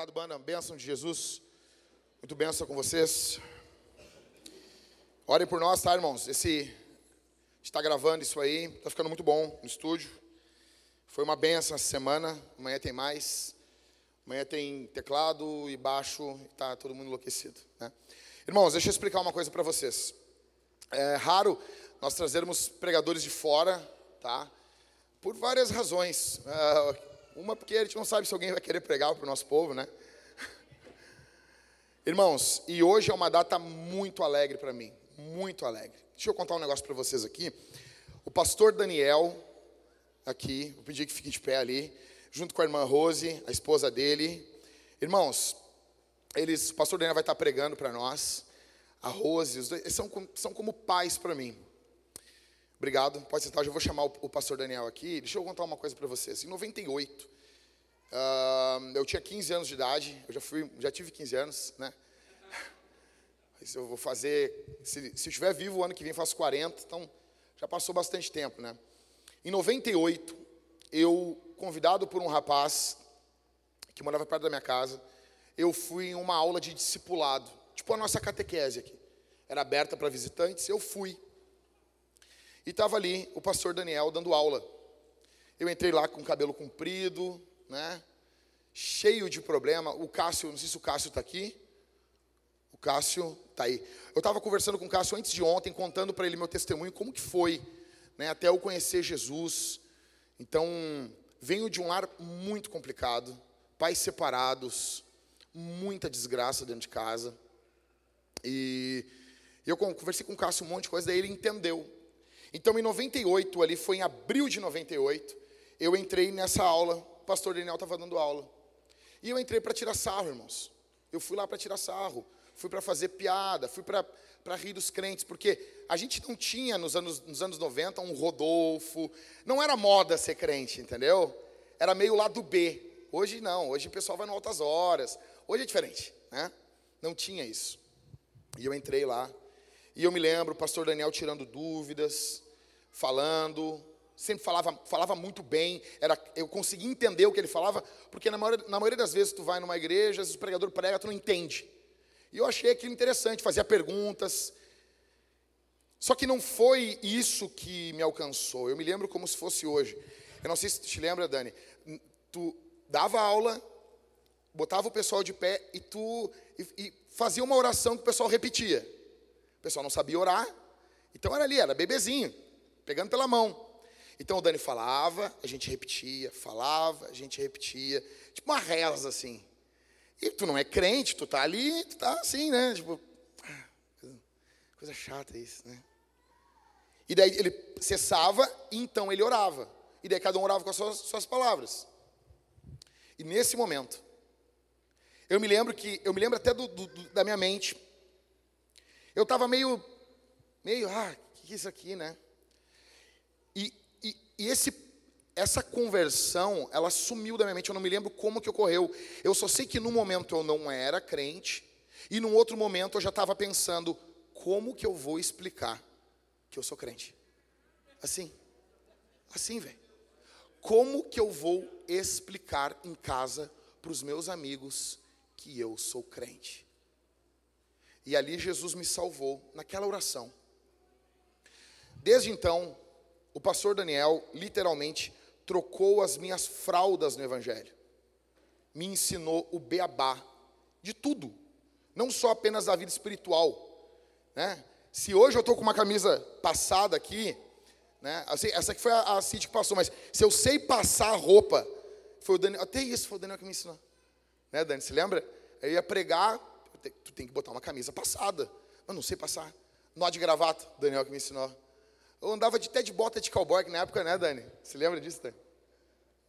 Obrigado, banda. Bênção de Jesus. Muito bênção com vocês. Orem por nós, tá, irmãos? Esse está gravando isso aí, tá ficando muito bom no estúdio. Foi uma benção essa semana. Amanhã tem mais. Amanhã tem teclado e baixo. Tá todo mundo enlouquecido, né? Irmãos, deixa eu explicar uma coisa para vocês. É raro nós trazermos pregadores de fora, tá? Por várias razões. Uh, uma porque a gente não sabe se alguém vai querer pregar para o nosso povo, né? Irmãos, e hoje é uma data muito alegre para mim, muito alegre. Deixa eu contar um negócio para vocês aqui. O pastor Daniel, aqui, vou pedir que fique de pé ali, junto com a irmã Rose, a esposa dele. Irmãos, eles, o pastor Daniel vai estar pregando para nós. A Rose, os dois, são, são como pais para mim. Obrigado. Pode sentar, eu já vou chamar o, o pastor Daniel aqui. Deixa eu contar uma coisa para vocês. Em 98, uh, eu tinha 15 anos de idade. Eu já, fui, já tive 15 anos, né? Eu vou fazer. Se, se eu estiver vivo o ano que vem, faço 40. Então, já passou bastante tempo, né? Em 98, eu, convidado por um rapaz que morava perto da minha casa, eu fui em uma aula de discipulado. Tipo a nossa catequese aqui. Era aberta para visitantes. Eu fui. E estava ali o pastor Daniel dando aula. Eu entrei lá com cabelo comprido, né? Cheio de problema. O Cássio, não sei se o Cássio está aqui. Cássio está aí. Eu estava conversando com o Cássio antes de ontem, contando para ele meu testemunho, como que foi, né? Até eu conhecer Jesus. Então, venho de um lar muito complicado, pais separados, muita desgraça dentro de casa. E eu conversei com o Cássio um monte de coisa, daí ele entendeu então, em 98, ali foi em abril de 98, eu entrei nessa aula, o pastor Daniel estava dando aula. E eu entrei para tirar sarro, irmãos. Eu fui lá para tirar sarro, fui para fazer piada, fui para rir dos crentes, porque a gente não tinha nos anos, nos anos 90 um Rodolfo, não era moda ser crente, entendeu? Era meio lado B. Hoje não, hoje o pessoal vai no altas horas, hoje é diferente, né? Não tinha isso. E eu entrei lá, e eu me lembro, o pastor Daniel tirando dúvidas, falando, sempre falava, falava muito bem, era, eu conseguia entender o que ele falava, porque na maioria, na maioria das vezes tu vai numa igreja, o pregador prega, tu não entende. E eu achei aquilo interessante, fazia perguntas. Só que não foi isso que me alcançou. Eu me lembro como se fosse hoje. Eu não sei se tu te lembra, Dani. Tu dava aula, botava o pessoal de pé e tu e, e fazia uma oração que o pessoal repetia. O pessoal não sabia orar, então era ali, era bebezinho, pegando pela mão. Então o Dani falava, a gente repetia, falava, a gente repetia, tipo uma reza assim. E tu não é crente, tu tá ali, tu tá assim, né? Tipo, ah, coisa chata isso, né? E daí ele cessava, e então ele orava. E daí cada um orava com as suas, suas palavras. E nesse momento, eu me lembro que, eu me lembro até do, do, da minha mente, eu estava meio, meio, ah, o que é isso aqui, né? E, e, esse, essa conversão, ela sumiu da minha mente, eu não me lembro como que ocorreu. Eu só sei que no momento eu não era crente, e num outro momento eu já estava pensando, como que eu vou explicar que eu sou crente? Assim, assim, velho. Como que eu vou explicar em casa para os meus amigos que eu sou crente? E ali Jesus me salvou, naquela oração. Desde então, o pastor Daniel literalmente trocou as minhas fraldas no Evangelho. Me ensinou o beabá de tudo, não só apenas da vida espiritual. Né? Se hoje eu estou com uma camisa passada aqui, né? Assim, essa aqui foi a, a Cid que passou, mas se eu sei passar a roupa, foi o Daniel, até isso foi o Daniel que me ensinou. Né, Dani? Se lembra? Eu ia pregar, tu tem que botar uma camisa passada. Mas não sei passar. Nó de gravata, Daniel que me ensinou. Eu andava de, até de bota de cowboy na época, né, Dani? Se lembra disso, Dani?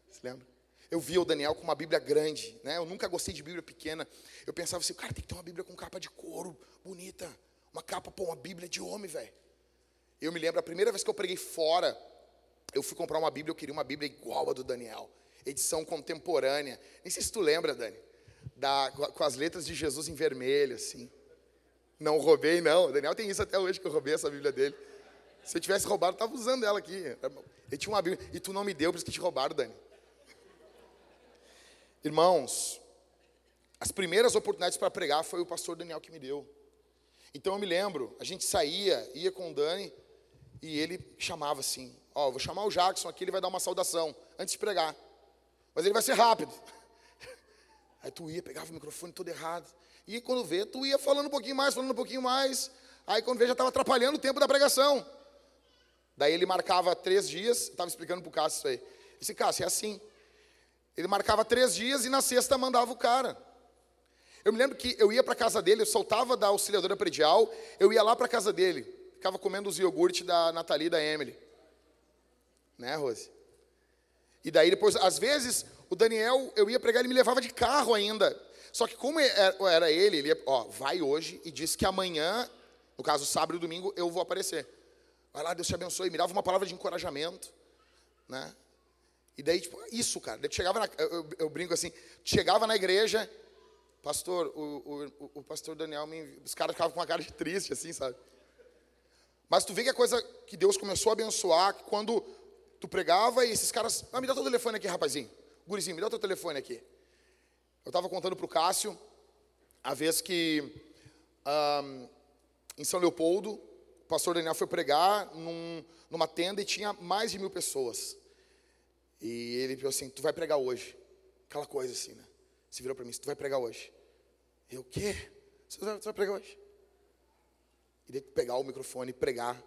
Se lembra? Eu via o Daniel com uma Bíblia grande, né? Eu nunca gostei de Bíblia pequena. Eu pensava assim, cara, tem que ter uma Bíblia com capa de couro, bonita. Uma capa, pô, uma Bíblia de homem, velho. Eu me lembro, a primeira vez que eu preguei fora, eu fui comprar uma Bíblia, eu queria uma Bíblia igual a do Daniel. Edição contemporânea. Nem sei se tu lembra, Dani. Da, com as letras de Jesus em vermelho, assim. Não roubei, não. O Daniel tem isso até hoje, que eu roubei essa Bíblia dele. Se eu tivesse roubado, eu estava usando ela aqui. Ele tinha uma Bíblia. E tu não me deu, por isso que te roubaram, Dani. Irmãos, as primeiras oportunidades para pregar foi o pastor Daniel que me deu. Então eu me lembro, a gente saía, ia com o Dani, e ele chamava assim: Ó, oh, vou chamar o Jackson aqui, ele vai dar uma saudação antes de pregar. Mas ele vai ser rápido. Aí tu ia, pegava o microfone todo errado. E quando vê, tu ia falando um pouquinho mais, falando um pouquinho mais. Aí quando vê, já estava atrapalhando o tempo da pregação. Daí ele marcava três dias, estava explicando para o Cássio isso aí. Disse, Cássio, é assim. Ele marcava três dias e na sexta mandava o cara. Eu me lembro que eu ia para a casa dele, eu soltava da auxiliadora predial, eu ia lá para a casa dele, ficava comendo os iogurtes da Nathalie e da Emily. Né, Rose? E daí depois, às vezes, o Daniel, eu ia pregar, ele me levava de carro ainda. Só que como é, era ele, ele ia, ó, vai hoje e disse que amanhã, no caso sábado e domingo, eu vou aparecer. Vai lá, Deus te abençoe. Me dava uma palavra de encorajamento, né? E daí, tipo, isso, cara. Daí chegava na, eu, eu, brinco assim, chegava na igreja, pastor, o, o, o pastor Daniel, me, os caras ficavam com uma cara de triste, assim, sabe? Mas tu vê que a coisa que Deus começou a abençoar, quando tu pregava e esses caras, ah, me dá teu telefone aqui, rapazinho. Gurizinho, me dá teu telefone aqui. Eu estava contando para o Cássio, a vez que um, em São Leopoldo, pastor Daniel foi pregar num, numa tenda e tinha mais de mil pessoas. E ele falou assim, tu vai pregar hoje. Aquela coisa assim, né? Se virou para mim, tu vai pregar hoje. Eu, o quê? Você vai, vai pregar hoje? E daí pegar o microfone e pregar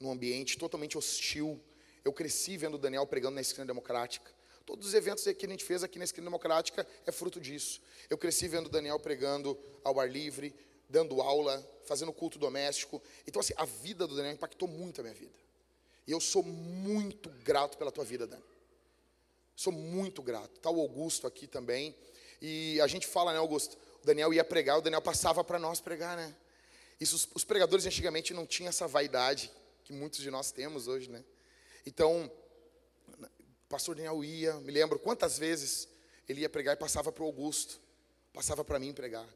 num ambiente totalmente hostil. Eu cresci vendo o Daniel pregando na esquina democrática. Todos os eventos que a gente fez aqui na esquina democrática é fruto disso. Eu cresci vendo o Daniel pregando ao ar livre, dando aula, fazendo culto doméstico. Então, assim, a vida do Daniel impactou muito a minha vida. E eu sou muito grato pela tua vida, Dani. Sou muito grato. Está o Augusto aqui também. E a gente fala, né, Augusto? O Daniel ia pregar, o Daniel passava para nós pregar, né? Isso, os, os pregadores antigamente não tinham essa vaidade que muitos de nós temos hoje, né? Então, o pastor Daniel ia, me lembro quantas vezes ele ia pregar e passava para o Augusto, passava para mim pregar.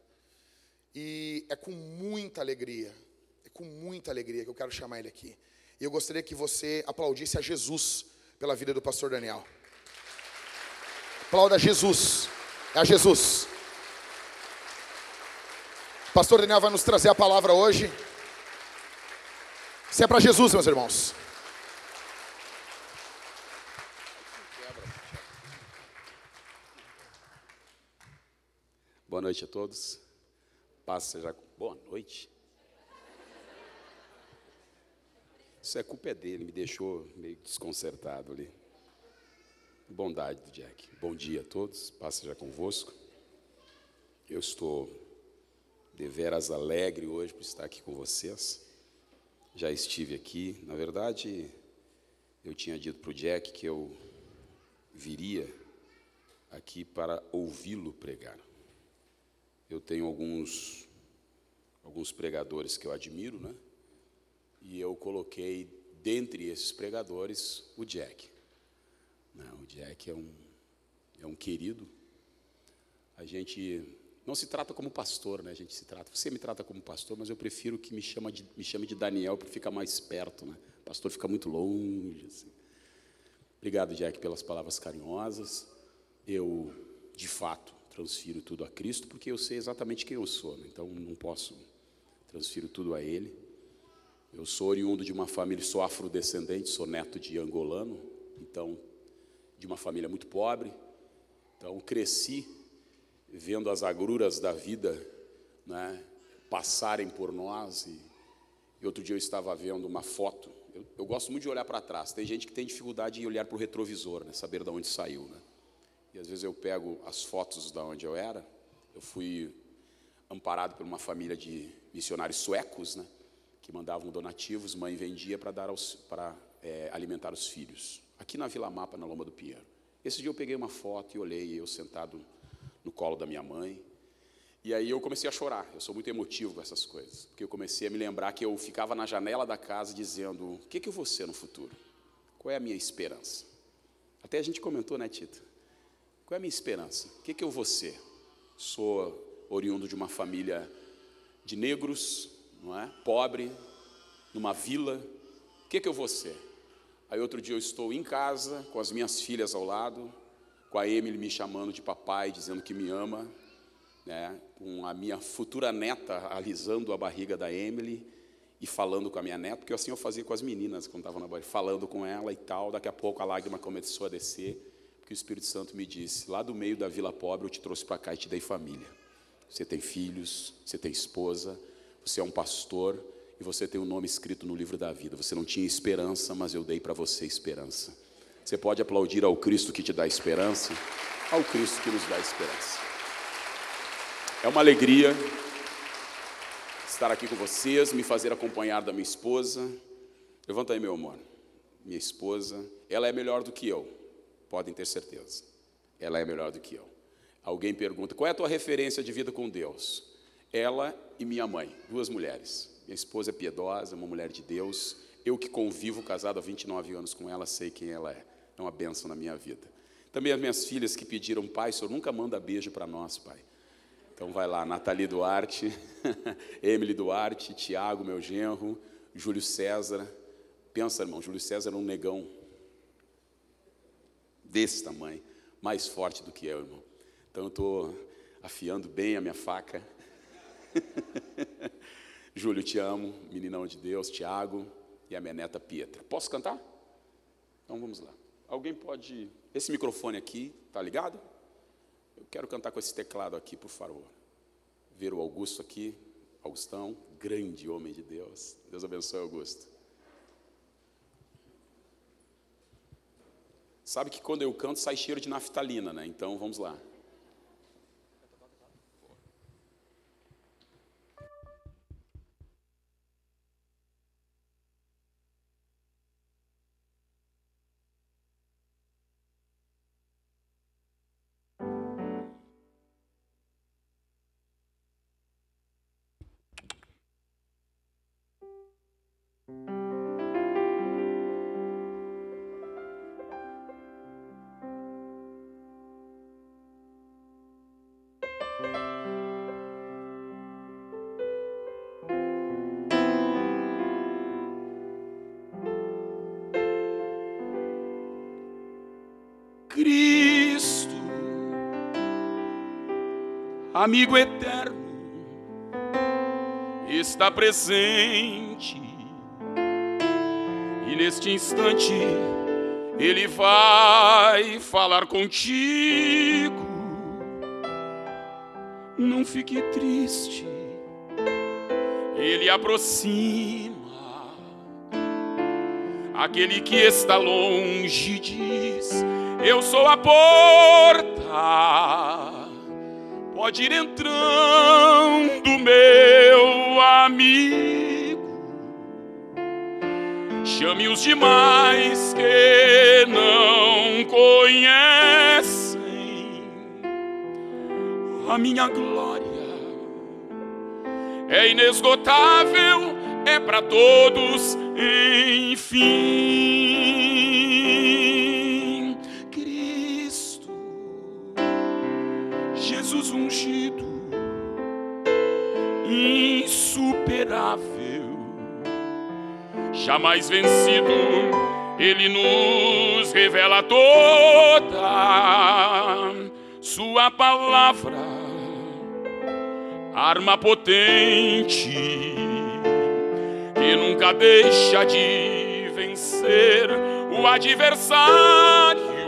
E é com muita alegria, é com muita alegria que eu quero chamar ele aqui. E eu gostaria que você aplaudisse a Jesus pela vida do pastor Daniel. Aplauda Jesus. É a Jesus. O pastor Daniel vai nos trazer a palavra hoje. Se é para Jesus, meus irmãos. Boa noite a todos. Paz seja. Boa noite. Isso é culpa dele, me deixou meio desconcertado ali. Bondade do Jack. Bom dia a todos, paz seja convosco. Eu estou deveras alegre hoje por estar aqui com vocês. Já estive aqui, na verdade, eu tinha dito para o Jack que eu viria aqui para ouvi-lo pregar. Eu tenho alguns alguns pregadores que eu admiro, né? E eu coloquei dentre esses pregadores o Jack. Não, o Jack é um, é um querido. A gente não se trata como pastor, né? A gente se trata. Você me trata como pastor, mas eu prefiro que me chame de, me chame de Daniel para ficar mais perto, né? O pastor fica muito longe. Assim. Obrigado, Jack, pelas palavras carinhosas. Eu, de fato, transfiro tudo a Cristo, porque eu sei exatamente quem eu sou. Né? Então, não posso transfiro tudo a Ele. Eu sou oriundo de uma família, sou afrodescendente, sou neto de angolano. Então, de uma família muito pobre. Então, cresci vendo as agruras da vida né, passarem por nós. E, e, outro dia eu estava vendo uma foto. Eu, eu gosto muito de olhar para trás. Tem gente que tem dificuldade em olhar para o retrovisor, né, saber de onde saiu. Né? E às vezes eu pego as fotos de onde eu era. Eu fui amparado por uma família de missionários suecos, né, que mandavam donativos. Mãe vendia para dar para é, alimentar os filhos aqui na Vila Mapa, na Loma do Pinheiro. Esse dia eu peguei uma foto e olhei eu sentado no colo da minha mãe. E aí eu comecei a chorar. Eu sou muito emotivo com essas coisas. Porque eu comecei a me lembrar que eu ficava na janela da casa dizendo: o que, que eu vou ser no futuro? Qual é a minha esperança? Até a gente comentou, né, Tita? Qual é a minha esperança? O que, que eu vou ser? Sou oriundo de uma família de negros, não é? Pobre, numa vila. O que, que eu vou ser? Aí outro dia eu estou em casa, com as minhas filhas ao lado, com a Emily me chamando de papai, dizendo que me ama, né? com a minha futura neta alisando a barriga da Emily e falando com a minha neta, porque assim eu fazia com as meninas quando estavam na barriga, falando com ela e tal. Daqui a pouco a lágrima começou a descer, porque o Espírito Santo me disse: lá do meio da vila pobre eu te trouxe para cá e te dei família. Você tem filhos, você tem esposa, você é um pastor e você tem um nome escrito no livro da vida. Você não tinha esperança, mas eu dei para você esperança. Você pode aplaudir ao Cristo que te dá esperança, ao Cristo que nos dá esperança. É uma alegria estar aqui com vocês, me fazer acompanhar da minha esposa. Levanta aí, meu amor. Minha esposa, ela é melhor do que eu, podem ter certeza. Ela é melhor do que eu. Alguém pergunta: qual é a tua referência de vida com Deus? Ela e minha mãe, duas mulheres. Minha esposa é piedosa, uma mulher de Deus. Eu que convivo casado há 29 anos com ela, sei quem ela é. É uma bênção na minha vida. Também as minhas filhas que pediram, pai, o senhor nunca manda beijo para nós, pai. Então vai lá, Nathalie Duarte, Emily Duarte, Tiago, meu genro, Júlio César. Pensa, irmão, Júlio César era um negão desse tamanho, mais forte do que eu, irmão. Então eu estou afiando bem a minha faca. Júlio, te amo, meninão de Deus, Tiago e a minha neta Pietra. Posso cantar? Então vamos lá. Alguém pode. Esse microfone aqui, tá ligado? Eu quero cantar com esse teclado aqui, por favor. Ver o Augusto aqui, Augustão, grande homem de Deus. Deus abençoe, Augusto. Sabe que quando eu canto sai cheiro de naftalina, né? Então vamos lá. Amigo eterno, está presente e neste instante Ele vai falar contigo. Não fique triste, Ele aproxima aquele que está longe diz eu sou a porta. Pode ir entrando, meu amigo. Chame os demais que não conhecem a minha glória. É inesgotável, é para todos, enfim. Insuperável, jamais vencido, Ele nos revela toda Sua palavra, arma potente, que nunca deixa de vencer o adversário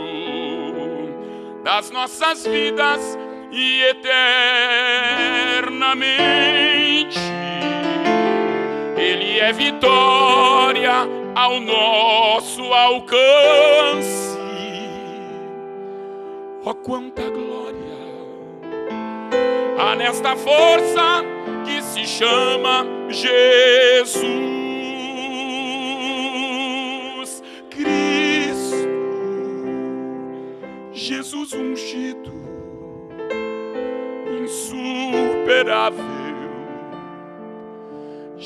das nossas vidas e eternamente. É vitória ao nosso alcance. Oh, quanta glória há nesta força que se chama Jesus.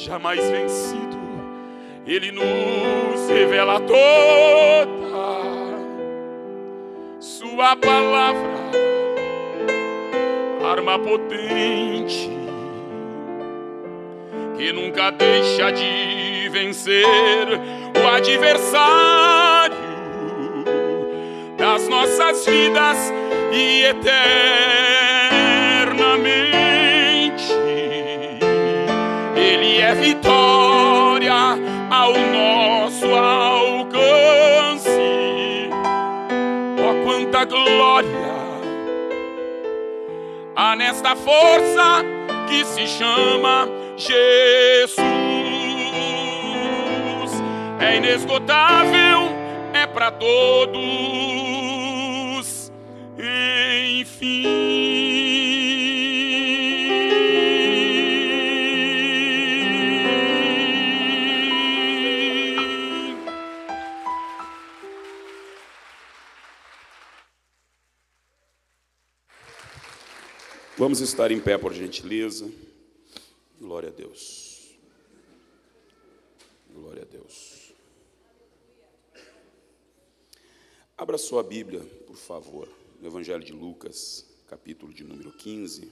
Jamais vencido, Ele nos revela toda Sua palavra, arma potente, que nunca deixa de vencer o adversário das nossas vidas e eternamente. Vitória ao nosso alcance. Oh, quanta glória há nesta força que se chama Jesus. É inesgotável, é para todos Vamos estar em pé, por gentileza. Glória a Deus. Glória a Deus. Abra sua Bíblia, por favor, no Evangelho de Lucas, capítulo de número 15.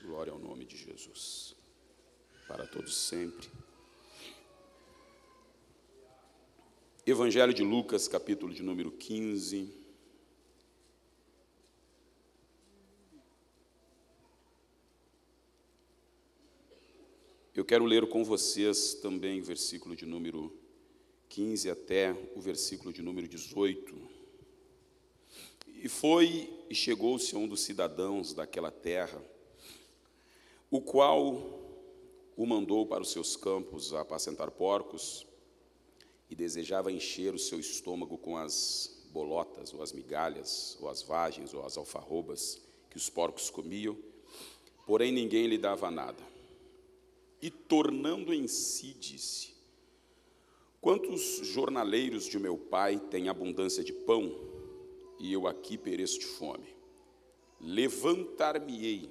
Glória ao nome de Jesus. Para todos sempre. Evangelho de Lucas, capítulo de número 15. Eu quero ler com vocês também o versículo de número 15 até o versículo de número 18. E foi e chegou-se a um dos cidadãos daquela terra, o qual o mandou para os seus campos a apacentar porcos e desejava encher o seu estômago com as bolotas, ou as migalhas, ou as vagens, ou as alfarrobas que os porcos comiam, porém ninguém lhe dava nada. E tornando em si, disse: Quantos jornaleiros de meu pai têm abundância de pão, e eu aqui pereço de fome? Levantar-me-ei,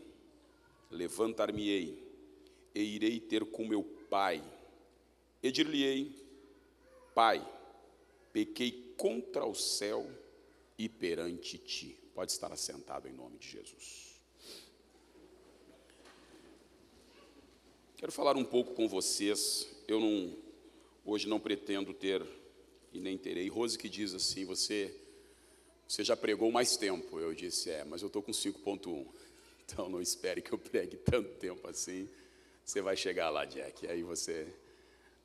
levantar-me-ei, e irei ter com meu pai. E dir-lhe-ei: Pai, pequei contra o céu e perante ti. Pode estar assentado em nome de Jesus. Quero falar um pouco com vocês. Eu não, hoje não pretendo ter e nem terei. Rose que diz assim: você, você já pregou mais tempo. Eu disse: é, mas eu estou com 5,1. Então não espere que eu pregue tanto tempo assim. Você vai chegar lá, Jack. Aí você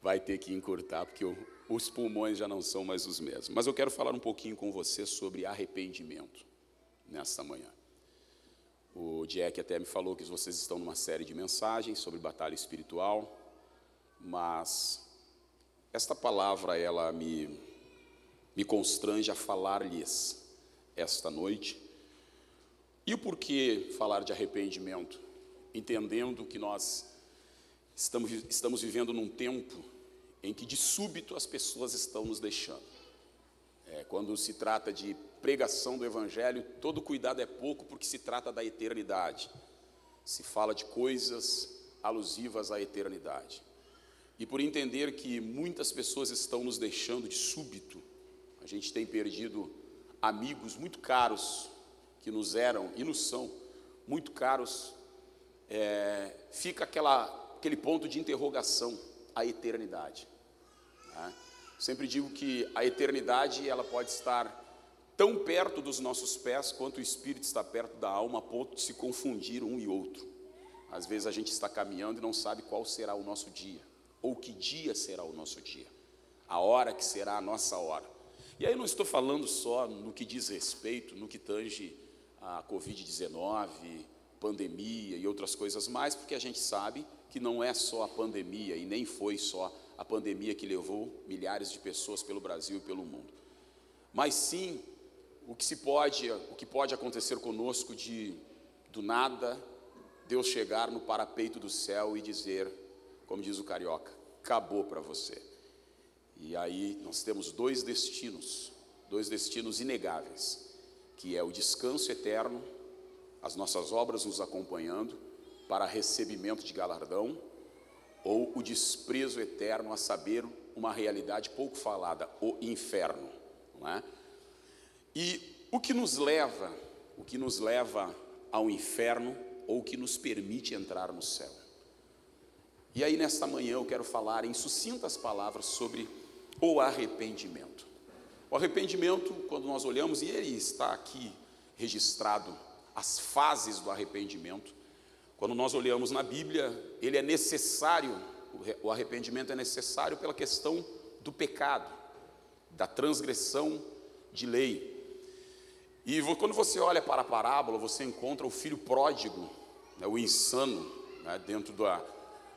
vai ter que encurtar, porque os pulmões já não são mais os mesmos. Mas eu quero falar um pouquinho com você sobre arrependimento nesta manhã. O Jack até me falou que vocês estão numa série de mensagens sobre batalha espiritual, mas esta palavra ela me me constrange a falar-lhes esta noite. E o porquê falar de arrependimento? Entendendo que nós estamos, estamos vivendo num tempo em que de súbito as pessoas estão nos deixando. É, quando se trata de pregação do Evangelho, todo cuidado é pouco porque se trata da eternidade. Se fala de coisas alusivas à eternidade. E por entender que muitas pessoas estão nos deixando de súbito, a gente tem perdido amigos muito caros que nos eram e nos são muito caros, é, fica aquela, aquele ponto de interrogação, a eternidade. Né? Sempre digo que a eternidade ela pode estar tão perto dos nossos pés quanto o Espírito está perto da alma, a ponto de se confundir um e outro. Às vezes a gente está caminhando e não sabe qual será o nosso dia, ou que dia será o nosso dia, a hora que será a nossa hora. E aí não estou falando só no que diz respeito, no que tange a Covid-19, pandemia e outras coisas mais, porque a gente sabe que não é só a pandemia e nem foi só a pandemia que levou milhares de pessoas pelo Brasil e pelo mundo, mas sim o que se pode, o que pode acontecer conosco de do nada Deus chegar no parapeito do céu e dizer, como diz o carioca, acabou para você. E aí nós temos dois destinos, dois destinos inegáveis. que é o descanso eterno, as nossas obras nos acompanhando para recebimento de galardão, ou o desprezo eterno a saber uma realidade pouco falada, o inferno, não é? E o que nos leva, o que nos leva ao inferno ou que nos permite entrar no céu? E aí, nesta manhã, eu quero falar em sucintas palavras sobre o arrependimento. O arrependimento, quando nós olhamos, e ele está aqui registrado, as fases do arrependimento. Quando nós olhamos na Bíblia, ele é necessário, o arrependimento é necessário pela questão do pecado, da transgressão de lei. E quando você olha para a parábola, você encontra o filho pródigo, né, o insano, né, dentro da,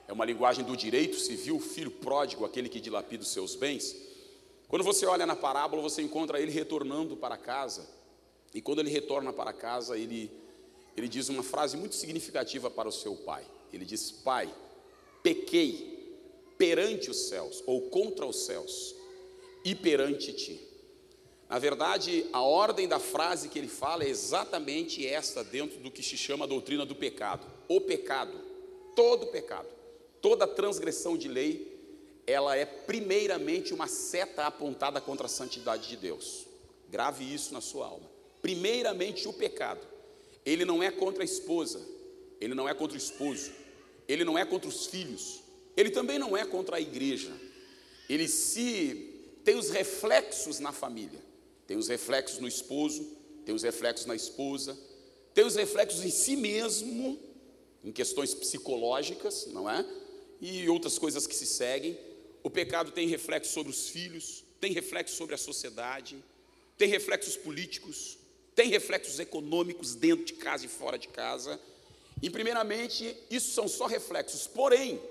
é uma linguagem do direito civil, filho pródigo, aquele que dilapida os seus bens. Quando você olha na parábola, você encontra ele retornando para casa. E quando ele retorna para casa, ele, ele diz uma frase muito significativa para o seu pai. Ele diz: Pai, pequei perante os céus, ou contra os céus, e perante ti. Na verdade, a ordem da frase que ele fala é exatamente esta, dentro do que se chama a doutrina do pecado: o pecado, todo pecado. Toda transgressão de lei, ela é primeiramente uma seta apontada contra a santidade de Deus. Grave isso na sua alma. Primeiramente o pecado. Ele não é contra a esposa, ele não é contra o esposo, ele não é contra os filhos, ele também não é contra a igreja. Ele se tem os reflexos na família, tem os reflexos no esposo, tem os reflexos na esposa, tem os reflexos em si mesmo, em questões psicológicas, não é? e outras coisas que se seguem. O pecado tem reflexo sobre os filhos, tem reflexo sobre a sociedade, tem reflexos políticos, tem reflexos econômicos dentro de casa e fora de casa. E primeiramente, isso são só reflexos. Porém,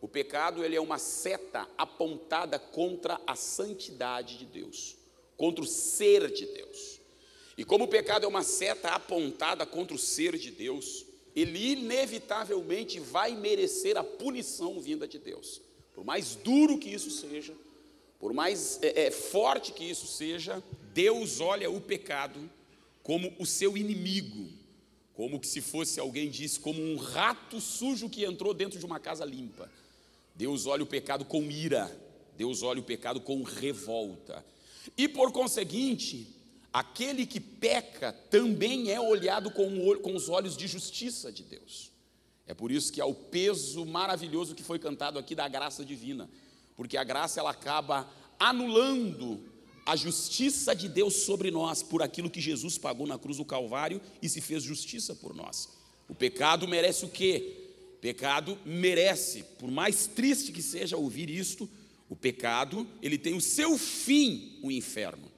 o pecado ele é uma seta apontada contra a santidade de Deus, contra o ser de Deus. E como o pecado é uma seta apontada contra o ser de Deus, ele inevitavelmente vai merecer a punição vinda de Deus. Por mais duro que isso seja, por mais é, é, forte que isso seja, Deus olha o pecado como o seu inimigo, como que se fosse alguém disse, como um rato sujo que entrou dentro de uma casa limpa. Deus olha o pecado com ira, Deus olha o pecado com revolta. E por conseguinte, aquele que peca também é olhado com, com, os olhos de justiça de Deus. É por isso que há o peso maravilhoso que foi cantado aqui da graça divina, porque a graça ela acaba anulando a justiça de Deus sobre nós por aquilo que Jesus pagou na cruz do Calvário e se fez justiça por nós. O pecado merece o quê? Pecado merece, por mais triste que seja ouvir isto, o pecado, ele tem o seu fim, o inferno.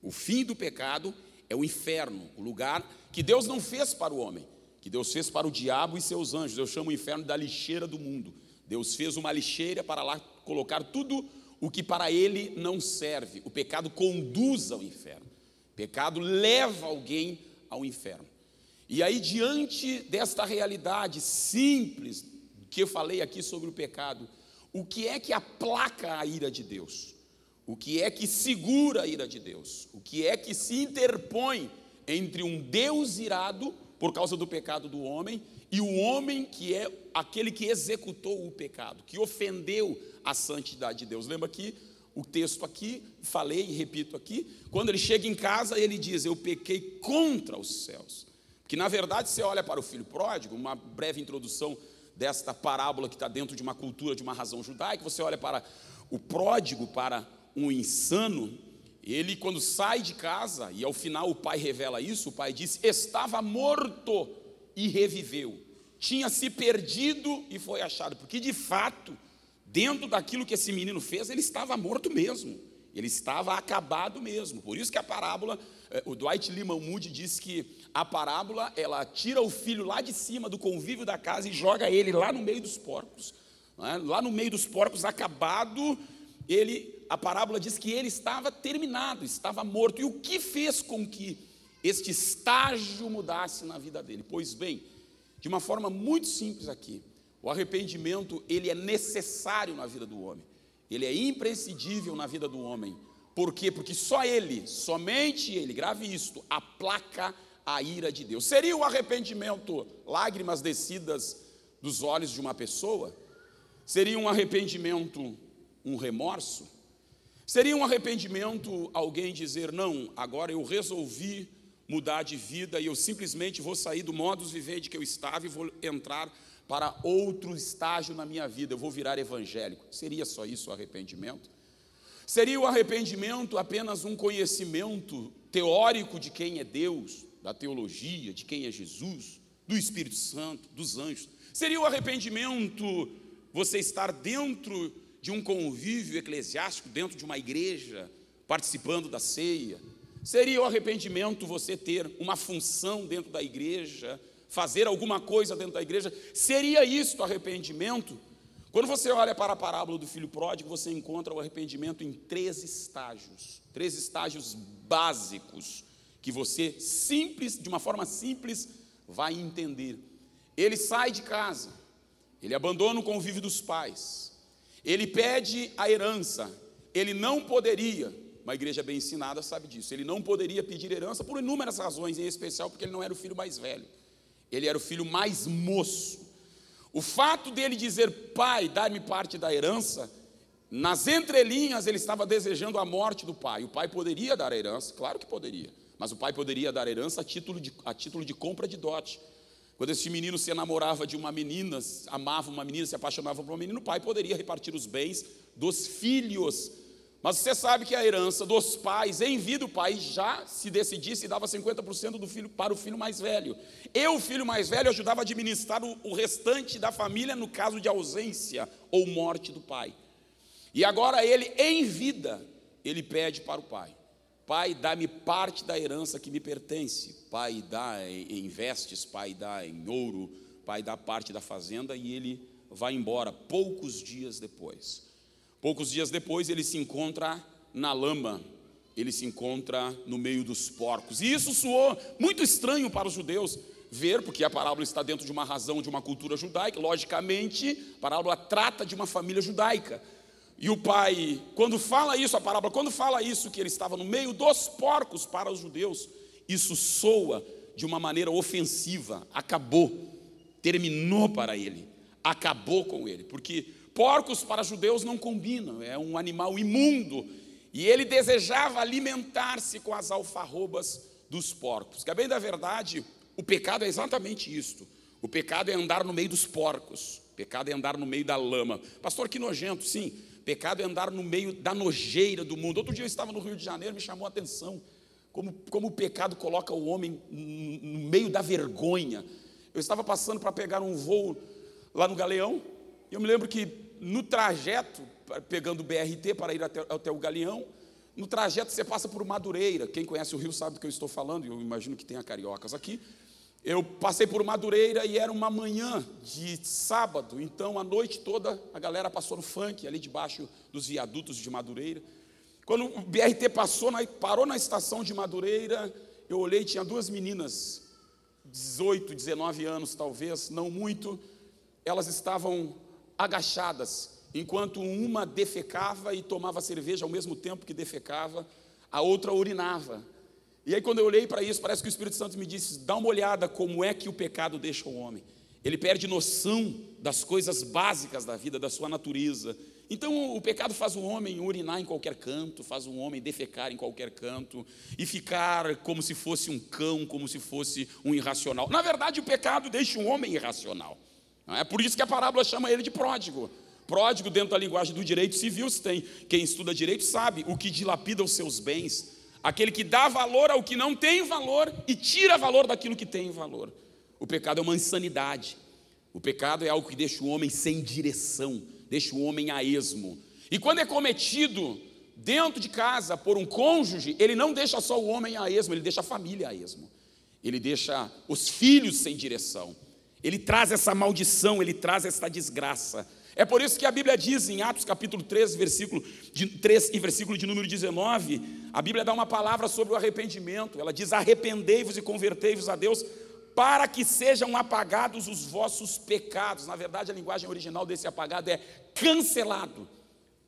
O fim do pecado é o inferno, o lugar que Deus não fez para o homem, que Deus fez para o diabo e seus anjos. Eu chamo o inferno da lixeira do mundo. Deus fez uma lixeira para lá colocar tudo o que para ele não serve. O pecado conduz ao inferno. O pecado leva alguém ao inferno. E aí, diante desta realidade simples que eu falei aqui sobre o pecado, o que é que aplaca a ira de Deus? O que é que segura a ira de Deus? O que é que se interpõe entre um Deus irado por causa do pecado do homem e o homem que é aquele que executou o pecado, que ofendeu a santidade de Deus? Lembra que o texto aqui, falei e repito aqui, quando ele chega em casa, ele diz: Eu pequei contra os céus. Que na verdade, você olha para o filho pródigo, uma breve introdução desta parábola que está dentro de uma cultura, de uma razão judaica, você olha para o pródigo, para um insano, ele quando sai de casa, e ao final o pai revela isso, o pai diz: estava morto e reviveu, tinha se perdido e foi achado, porque de fato, dentro daquilo que esse menino fez, ele estava morto mesmo, ele estava acabado mesmo. Por isso que a parábola, o Dwight Lyman Moody diz que a parábola ela tira o filho lá de cima do convívio da casa e joga ele lá no meio dos porcos, é? lá no meio dos porcos, acabado, ele a parábola diz que ele estava terminado, estava morto. E o que fez com que este estágio mudasse na vida dele? Pois bem, de uma forma muito simples aqui, o arrependimento ele é necessário na vida do homem. Ele é imprescindível na vida do homem. Por quê? Porque só ele, somente ele, grave isto, aplaca a ira de Deus. Seria o arrependimento lágrimas descidas dos olhos de uma pessoa? Seria um arrependimento um remorso? Seria um arrependimento alguém dizer: não, agora eu resolvi mudar de vida e eu simplesmente vou sair do modus vivendi que eu estava e vou entrar para outro estágio na minha vida, eu vou virar evangélico. Seria só isso o arrependimento? Seria o arrependimento apenas um conhecimento teórico de quem é Deus, da teologia, de quem é Jesus, do Espírito Santo, dos anjos? Seria o arrependimento você estar dentro de um convívio eclesiástico, dentro de uma igreja, participando da ceia? Seria o arrependimento você ter uma função dentro da igreja, fazer alguma coisa dentro da igreja? Seria isto arrependimento? Quando você olha para a parábola do filho pródigo, você encontra o arrependimento em três estágios, três estágios básicos que você simples, de uma forma simples, vai entender. Ele sai de casa, ele abandona o convívio dos pais, ele pede a herança, ele não poderia, uma igreja bem ensinada sabe disso, ele não poderia pedir herança por inúmeras razões, em especial porque ele não era o filho mais velho, ele era o filho mais moço. O fato dele dizer, pai, dá-me parte da herança, nas entrelinhas ele estava desejando a morte do pai. O pai poderia dar a herança, claro que poderia. Mas o pai poderia dar herança a título de, a título de compra de dote. Quando esse menino se enamorava de uma menina, amava uma menina, se apaixonava por uma menina, o pai poderia repartir os bens dos filhos. Mas você sabe que a herança dos pais, em vida, o pai já se decidisse e dava 50% do filho para o filho mais velho. Eu, filho mais velho, ajudava a administrar o, o restante da família no caso de ausência ou morte do pai. E agora ele, em vida, ele pede para o pai. Pai, dá-me parte da herança que me pertence. Pai, dá em vestes, pai, dá em ouro, pai, dá parte da fazenda e ele vai embora poucos dias depois. Poucos dias depois ele se encontra na lama, ele se encontra no meio dos porcos. E isso soou muito estranho para os judeus ver, porque a parábola está dentro de uma razão de uma cultura judaica, logicamente, a parábola trata de uma família judaica. E o pai, quando fala isso, a parábola, quando fala isso, que ele estava no meio dos porcos para os judeus, isso soa de uma maneira ofensiva, acabou, terminou para ele, acabou com ele, porque porcos para judeus não combinam, é um animal imundo, e ele desejava alimentar-se com as alfarrobas dos porcos. Que a bem da verdade, o pecado é exatamente isto. O pecado é andar no meio dos porcos, o pecado é andar no meio da lama. Pastor, que nojento, sim. Pecado é andar no meio da nojeira do mundo. Outro dia eu estava no Rio de Janeiro, me chamou a atenção como, como o pecado coloca o homem no meio da vergonha. Eu estava passando para pegar um voo lá no Galeão, e eu me lembro que no trajeto, pegando o BRT para ir até, até o Galeão, no trajeto você passa por Madureira. Quem conhece o Rio sabe do que eu estou falando, eu imagino que tenha cariocas aqui. Eu passei por Madureira e era uma manhã de sábado, então a noite toda a galera passou no funk, ali debaixo dos viadutos de Madureira. Quando o BRT passou, parou na estação de Madureira, eu olhei, tinha duas meninas, 18, 19 anos talvez, não muito, elas estavam agachadas, enquanto uma defecava e tomava cerveja ao mesmo tempo que defecava, a outra urinava. E aí, quando eu olhei para isso, parece que o Espírito Santo me disse: dá uma olhada como é que o pecado deixa o homem. Ele perde noção das coisas básicas da vida, da sua natureza. Então, o pecado faz o homem urinar em qualquer canto, faz o homem defecar em qualquer canto e ficar como se fosse um cão, como se fosse um irracional. Na verdade, o pecado deixa o homem irracional. É por isso que a parábola chama ele de pródigo. Pródigo, dentro da linguagem do direito civil, se tem quem estuda direito sabe o que dilapida os seus bens aquele que dá valor ao que não tem valor e tira valor daquilo que tem valor. O pecado é uma insanidade. O pecado é algo que deixa o homem sem direção, deixa o homem a esmo. E quando é cometido dentro de casa por um cônjuge, ele não deixa só o homem a esmo, ele deixa a família a esmo. Ele deixa os filhos sem direção. Ele traz essa maldição, ele traz essa desgraça. É por isso que a Bíblia diz em Atos capítulo 3, versículo de 3 e versículo de número 19, a Bíblia dá uma palavra sobre o arrependimento. Ela diz: "Arrependei-vos e convertei-vos a Deus, para que sejam apagados os vossos pecados". Na verdade, a linguagem original desse apagado é cancelado.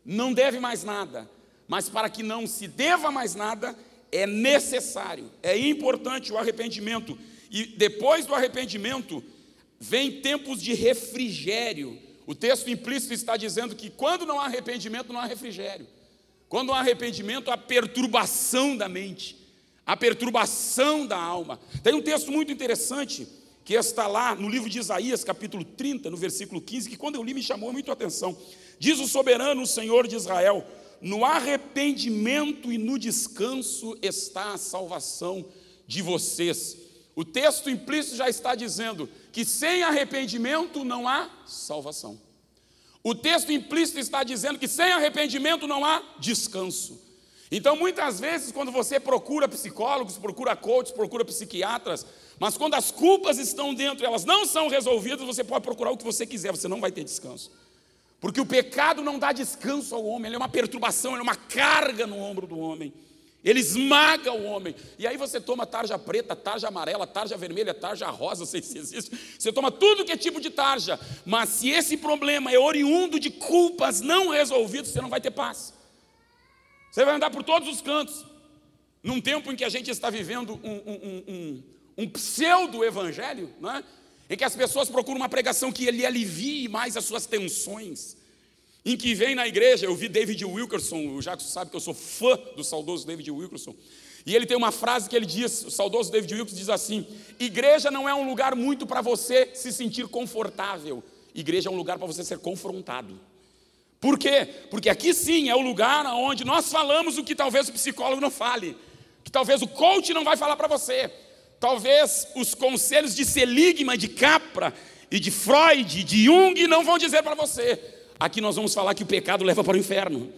Não deve mais nada. mas para que não se deva mais nada, é necessário, é importante o arrependimento. E depois do arrependimento, vem tempos de refrigério. O texto implícito está dizendo que quando não há arrependimento, não há refrigério. Quando há arrependimento, há perturbação da mente, há perturbação da alma. Tem um texto muito interessante que está lá no livro de Isaías, capítulo 30, no versículo 15, que quando eu li me chamou muito a atenção. Diz o soberano, o Senhor de Israel: No arrependimento e no descanso está a salvação de vocês. O texto implícito já está dizendo que sem arrependimento não há salvação. O texto implícito está dizendo que sem arrependimento não há descanso. Então, muitas vezes, quando você procura psicólogos, procura coaches, procura psiquiatras, mas quando as culpas estão dentro elas não são resolvidas, você pode procurar o que você quiser, você não vai ter descanso. Porque o pecado não dá descanso ao homem, ele é uma perturbação, ele é uma carga no ombro do homem. Ele esmaga o homem. E aí você toma tarja preta, tarja amarela, tarja vermelha, tarja rosa, sei se existe. Você toma tudo que é tipo de tarja. Mas se esse problema é oriundo de culpas não resolvidas, você não vai ter paz. Você vai andar por todos os cantos. Num tempo em que a gente está vivendo um, um, um, um pseudo-evangelho, é? em que as pessoas procuram uma pregação que lhe alivie mais as suas tensões, em que vem na igreja, eu vi David Wilkerson, o Jacques sabe que eu sou fã do saudoso David Wilkerson, e ele tem uma frase que ele diz, o saudoso David Wilkerson diz assim: igreja não é um lugar muito para você se sentir confortável, igreja é um lugar para você ser confrontado. Por quê? Porque aqui sim é o lugar onde nós falamos o que talvez o psicólogo não fale, que talvez o coach não vai falar para você, Talvez os conselhos de Seligman, de Capra e de Freud, de Jung não vão dizer para você. Aqui nós vamos falar que o pecado leva para o inferno.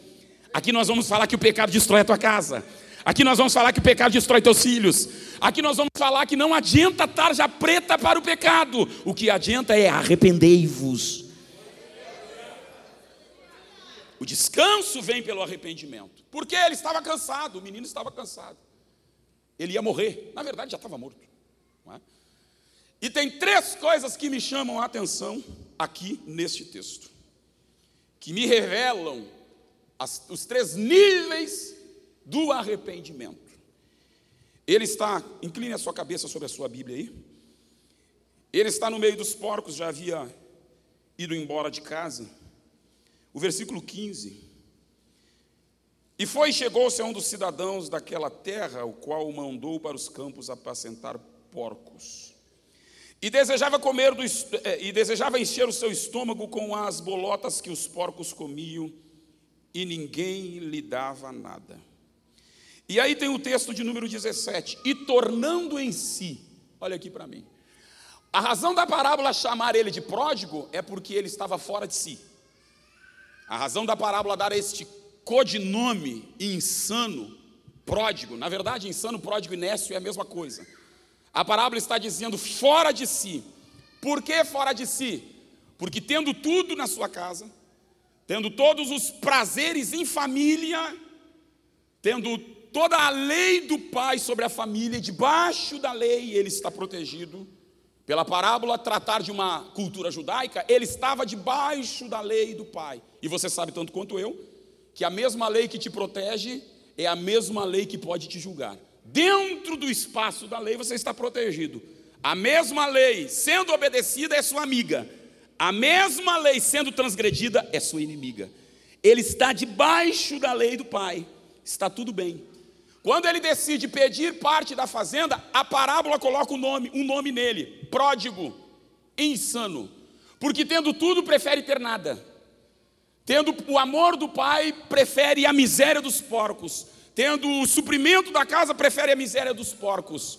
Aqui nós vamos falar que o pecado destrói a tua casa. Aqui nós vamos falar que o pecado destrói teus filhos. Aqui nós vamos falar que não adianta tarja preta para o pecado. O que adianta é arrependei-vos. O descanso vem pelo arrependimento. Porque ele estava cansado, o menino estava cansado. Ele ia morrer. Na verdade, já estava morto. É? E tem três coisas que me chamam a atenção aqui neste texto, que me revelam as, os três níveis do arrependimento. Ele está, incline a sua cabeça sobre a sua Bíblia aí. Ele está no meio dos porcos, já havia ido embora de casa. O versículo 15 e foi e chegou-se a um dos cidadãos daquela terra, o qual o mandou para os campos apacentar porcos. E desejava comer do, eh, e desejava encher o seu estômago com as bolotas que os porcos comiam, e ninguém lhe dava nada. E aí tem o texto de número 17, e tornando em si, olha aqui para mim. A razão da parábola chamar ele de pródigo é porque ele estava fora de si. A razão da parábola dar este codinome insano, pródigo. Na verdade, insano, pródigo e nécio é a mesma coisa. A parábola está dizendo fora de si. Por que fora de si? Porque tendo tudo na sua casa, tendo todos os prazeres em família, tendo toda a lei do pai sobre a família, debaixo da lei ele está protegido. Pela parábola tratar de uma cultura judaica, ele estava debaixo da lei do pai. E você sabe tanto quanto eu que a mesma lei que te protege é a mesma lei que pode te julgar. Dentro do espaço da lei você está protegido. A mesma lei sendo obedecida é sua amiga. A mesma lei sendo transgredida é sua inimiga. Ele está debaixo da lei do Pai. Está tudo bem. Quando ele decide pedir parte da fazenda, a parábola coloca um nome, um nome nele: pródigo, insano. Porque tendo tudo, prefere ter nada. Tendo o amor do pai, prefere a miséria dos porcos. Tendo o suprimento da casa, prefere a miséria dos porcos.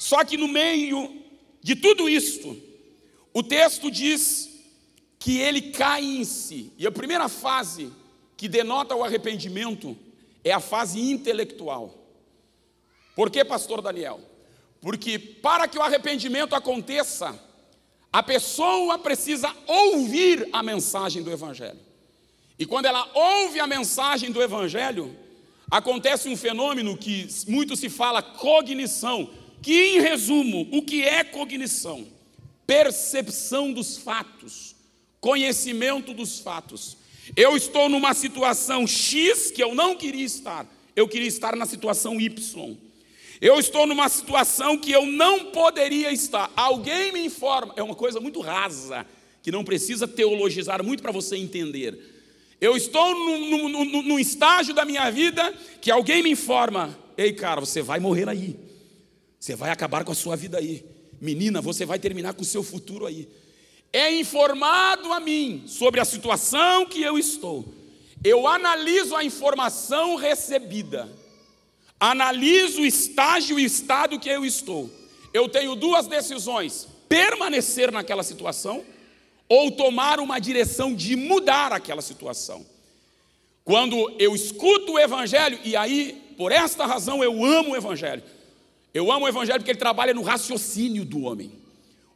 Só que no meio de tudo isto, o texto diz que ele cai em si. E a primeira fase que denota o arrependimento é a fase intelectual. Por que, pastor Daniel? Porque para que o arrependimento aconteça, a pessoa precisa ouvir a mensagem do Evangelho. E quando ela ouve a mensagem do Evangelho, acontece um fenômeno que muito se fala cognição, que em resumo, o que é cognição? Percepção dos fatos, conhecimento dos fatos. Eu estou numa situação X que eu não queria estar. Eu queria estar na situação Y. Eu estou numa situação que eu não poderia estar. Alguém me informa. É uma coisa muito rasa, que não precisa teologizar muito para você entender. Eu estou num, estágio da minha vida que alguém me informa: ei, cara, você vai morrer aí. Você vai acabar com a sua vida aí. Menina, você vai terminar com o seu futuro aí. É informado a mim sobre a situação que eu estou. Eu analiso a informação recebida analiso o estágio e o estado que eu estou. Eu tenho duas decisões: permanecer naquela situação ou tomar uma direção de mudar aquela situação. Quando eu escuto o Evangelho, e aí, por esta razão, eu amo o Evangelho. Eu amo o Evangelho porque ele trabalha no raciocínio do homem.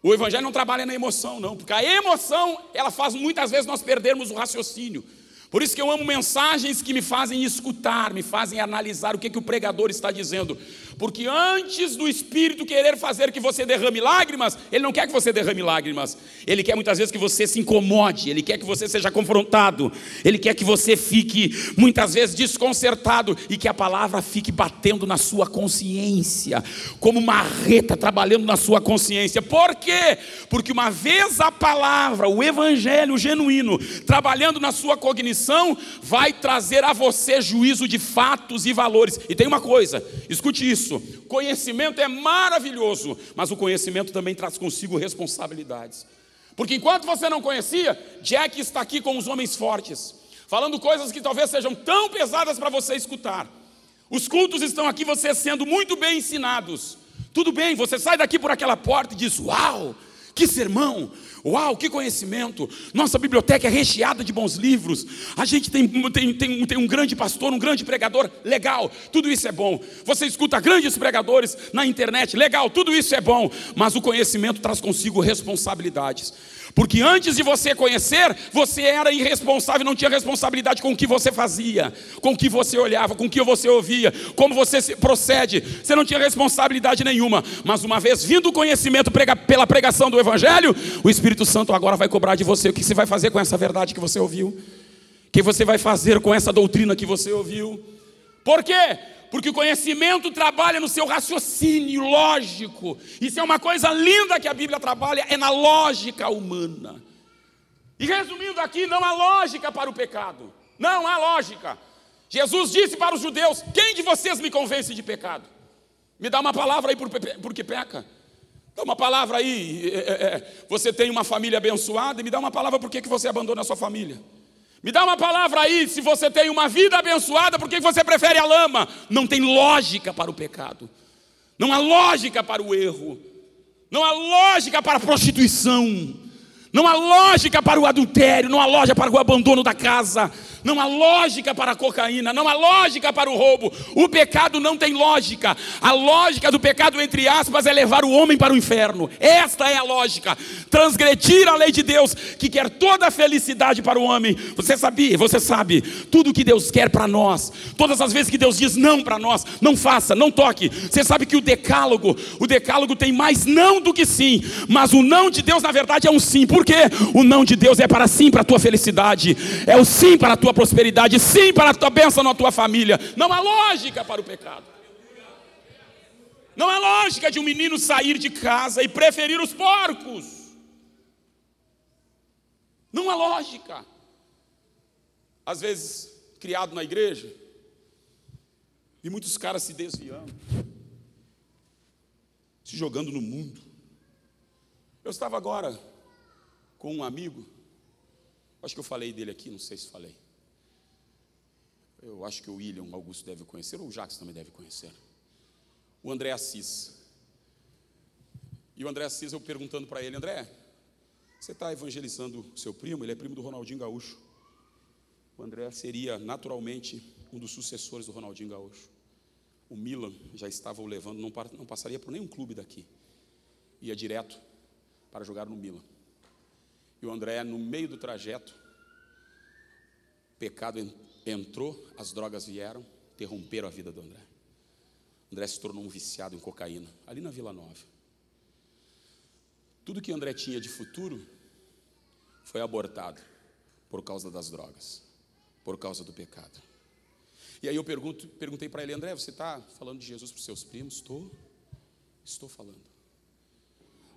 O Evangelho não trabalha na emoção, não, porque a emoção, ela faz muitas vezes nós perdermos o raciocínio. Por isso que eu amo mensagens que me fazem escutar, me fazem analisar o que, que o pregador está dizendo. Porque antes do Espírito querer fazer que você derrame lágrimas, ele não quer que você derrame lágrimas. Ele quer muitas vezes que você se incomode, ele quer que você seja confrontado, ele quer que você fique muitas vezes desconcertado e que a palavra fique batendo na sua consciência, como uma reta trabalhando na sua consciência. Por quê? Porque uma vez a palavra, o evangelho genuíno, trabalhando na sua cognição, vai trazer a você juízo de fatos e valores. E tem uma coisa, escute isso isso. Conhecimento é maravilhoso, mas o conhecimento também traz consigo responsabilidades. Porque enquanto você não conhecia, Jack está aqui com os homens fortes, falando coisas que talvez sejam tão pesadas para você escutar. Os cultos estão aqui, você sendo muito bem ensinados. Tudo bem, você sai daqui por aquela porta e diz: Uau, que sermão! Uau, que conhecimento! Nossa biblioteca é recheada de bons livros. A gente tem, tem, tem, tem um grande pastor, um grande pregador. Legal, tudo isso é bom. Você escuta grandes pregadores na internet. Legal, tudo isso é bom. Mas o conhecimento traz consigo responsabilidades. Porque antes de você conhecer, você era irresponsável, não tinha responsabilidade com o que você fazia, com o que você olhava, com o que você ouvia, como você procede. Você não tinha responsabilidade nenhuma. Mas uma vez vindo o conhecimento pela pregação do Evangelho, o Espírito Santo agora vai cobrar de você o que você vai fazer com essa verdade que você ouviu. O que você vai fazer com essa doutrina que você ouviu. Por quê? Porque o conhecimento trabalha no seu raciocínio lógico. Isso é uma coisa linda que a Bíblia trabalha, é na lógica humana. E resumindo aqui, não há lógica para o pecado. Não há lógica. Jesus disse para os judeus: Quem de vocês me convence de pecado? Me dá uma palavra aí por que peca. Dá uma palavra aí. É, é, é, você tem uma família abençoada, e me dá uma palavra por que você abandona a sua família. Me dá uma palavra aí, se você tem uma vida abençoada, por que você prefere a lama? Não tem lógica para o pecado, não há lógica para o erro, não há lógica para a prostituição, não há lógica para o adultério, não há lógica para o abandono da casa, não há lógica para a cocaína, não há lógica para o roubo. O pecado não tem lógica. A lógica do pecado, entre aspas, é levar o homem para o inferno. Esta é a lógica. Transgredir a lei de Deus, que quer toda a felicidade para o homem. Você sabia, você sabe, tudo que Deus quer para nós, todas as vezes que Deus diz não para nós, não faça, não toque. Você sabe que o decálogo, o decálogo tem mais não do que sim, mas o não de Deus na verdade é um sim. Por quê? O não de Deus é para sim para a tua felicidade, é o sim para a tua prosperidade, sim para a tua bênção na tua família. Não há lógica para o pecado. Não há lógica de um menino sair de casa e preferir os porcos. Não há lógica. Às vezes, criado na igreja, e muitos caras se desviando, se jogando no mundo. Eu estava agora com um amigo, acho que eu falei dele aqui, não sei se falei. Eu acho que o William Augusto deve conhecer, ou o Jacques também deve conhecer. O André Assis. E o André Assis, eu perguntando para ele, André, você está evangelizando seu primo? Ele é primo do Ronaldinho Gaúcho. O André seria naturalmente um dos sucessores do Ronaldinho Gaúcho. O Milan já estava o levando, não, não passaria por nenhum clube daqui. Ia direto para jogar no Milan. E o André, no meio do trajeto, pecado entrou, as drogas vieram, interromperam a vida do André. André se tornou um viciado em cocaína, ali na Vila Nova. Tudo que André tinha de futuro foi abortado. por causa das drogas, por causa do pecado. E aí eu pergunto, perguntei para ele, André, você está falando de Jesus para os seus primos? Estou, estou falando.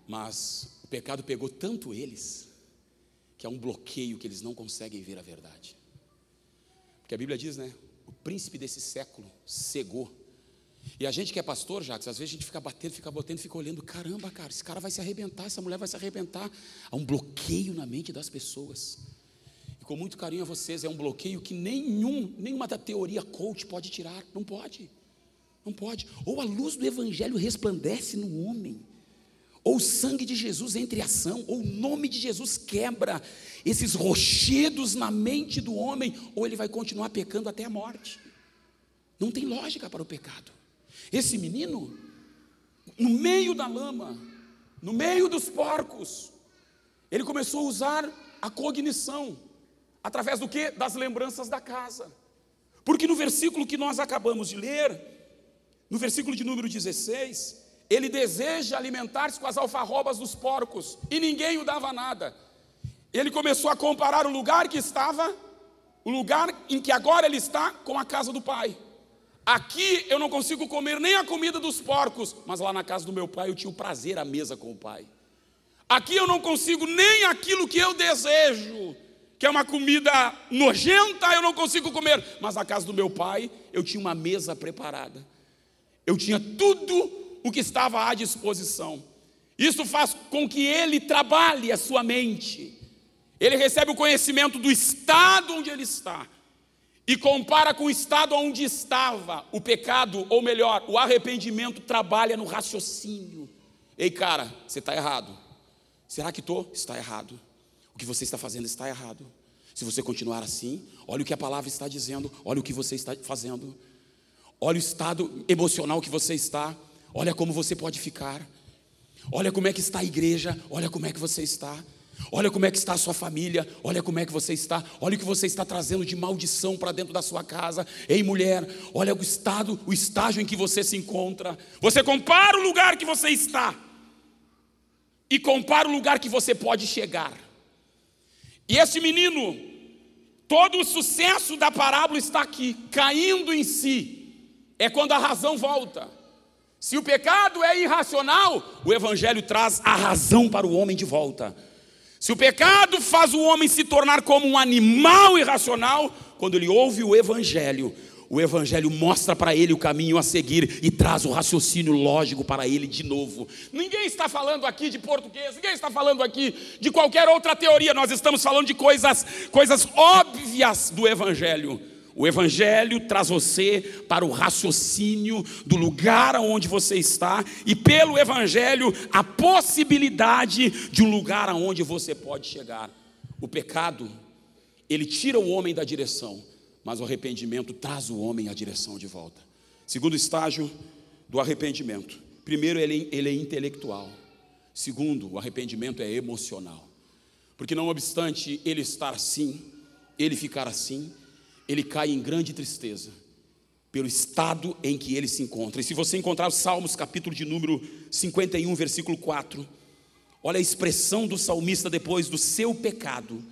Mas o pecado pegou tanto eles, que é um bloqueio que eles não conseguem ver a verdade. Porque a Bíblia diz, né? O príncipe desse século cegou. E a gente que é pastor, Jacques, às vezes a gente fica batendo, fica batendo, fica olhando, caramba, cara, esse cara vai se arrebentar, essa mulher vai se arrebentar. Há um bloqueio na mente das pessoas. E com muito carinho a vocês, é um bloqueio que nenhum, nenhuma da teoria coach pode tirar. Não pode. Não pode. Ou a luz do evangelho resplandece no homem ou o sangue de Jesus entra em ação, ou o nome de Jesus quebra esses rochedos na mente do homem, ou ele vai continuar pecando até a morte. Não tem lógica para o pecado. Esse menino, no meio da lama, no meio dos porcos, ele começou a usar a cognição, através do que? Das lembranças da casa. Porque no versículo que nós acabamos de ler, no versículo de número 16, ele deseja alimentar-se com as alfarrobas dos porcos e ninguém o dava nada. Ele começou a comparar o lugar que estava, o lugar em que agora ele está, com a casa do pai. Aqui eu não consigo comer nem a comida dos porcos, mas lá na casa do meu pai eu tinha o prazer à mesa com o pai. Aqui eu não consigo nem aquilo que eu desejo, que é uma comida nojenta, eu não consigo comer, mas na casa do meu pai eu tinha uma mesa preparada. Eu tinha tudo o que estava à disposição. Isso faz com que ele trabalhe a sua mente. Ele recebe o conhecimento do estado onde ele está e compara com o estado onde estava o pecado, ou melhor, o arrependimento trabalha no raciocínio. Ei, cara, você está errado. Será que estou? Está errado. O que você está fazendo está errado. Se você continuar assim, olha o que a palavra está dizendo, olha o que você está fazendo, olha o estado emocional que você está. Olha como você pode ficar. Olha como é que está a igreja, olha como é que você está. Olha como é que está a sua família, olha como é que você está, olha o que você está trazendo de maldição para dentro da sua casa. Ei, mulher, olha o estado, o estágio em que você se encontra. Você compara o lugar que você está e compara o lugar que você pode chegar. E esse menino, todo o sucesso da parábola está aqui, caindo em si. É quando a razão volta. Se o pecado é irracional, o Evangelho traz a razão para o homem de volta. Se o pecado faz o homem se tornar como um animal irracional, quando ele ouve o Evangelho, o Evangelho mostra para ele o caminho a seguir e traz o raciocínio lógico para ele de novo. Ninguém está falando aqui de português, ninguém está falando aqui de qualquer outra teoria, nós estamos falando de coisas, coisas óbvias do Evangelho. O Evangelho traz você para o raciocínio do lugar onde você está, e pelo Evangelho, a possibilidade de um lugar aonde você pode chegar. O pecado, ele tira o homem da direção, mas o arrependimento traz o homem à direção de volta. Segundo estágio do arrependimento: primeiro, ele, ele é intelectual, segundo, o arrependimento é emocional, porque não obstante ele estar assim, ele ficar assim, ele cai em grande tristeza pelo estado em que ele se encontra. E se você encontrar os Salmos, capítulo de número 51, versículo 4, olha a expressão do salmista depois do seu pecado,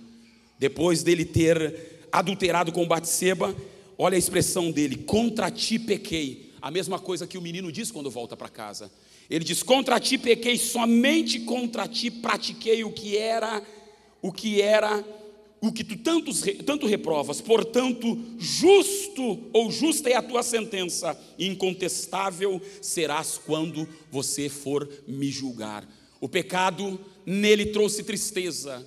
depois dele ter adulterado com Batseba, olha a expressão dele: contra ti pequei. A mesma coisa que o menino diz quando volta para casa. Ele diz: contra ti pequei, somente contra ti pratiquei o que era o que era o que tu tantos, tanto reprovas, portanto, justo ou justa é a tua sentença, incontestável serás quando você for me julgar. O pecado nele trouxe tristeza,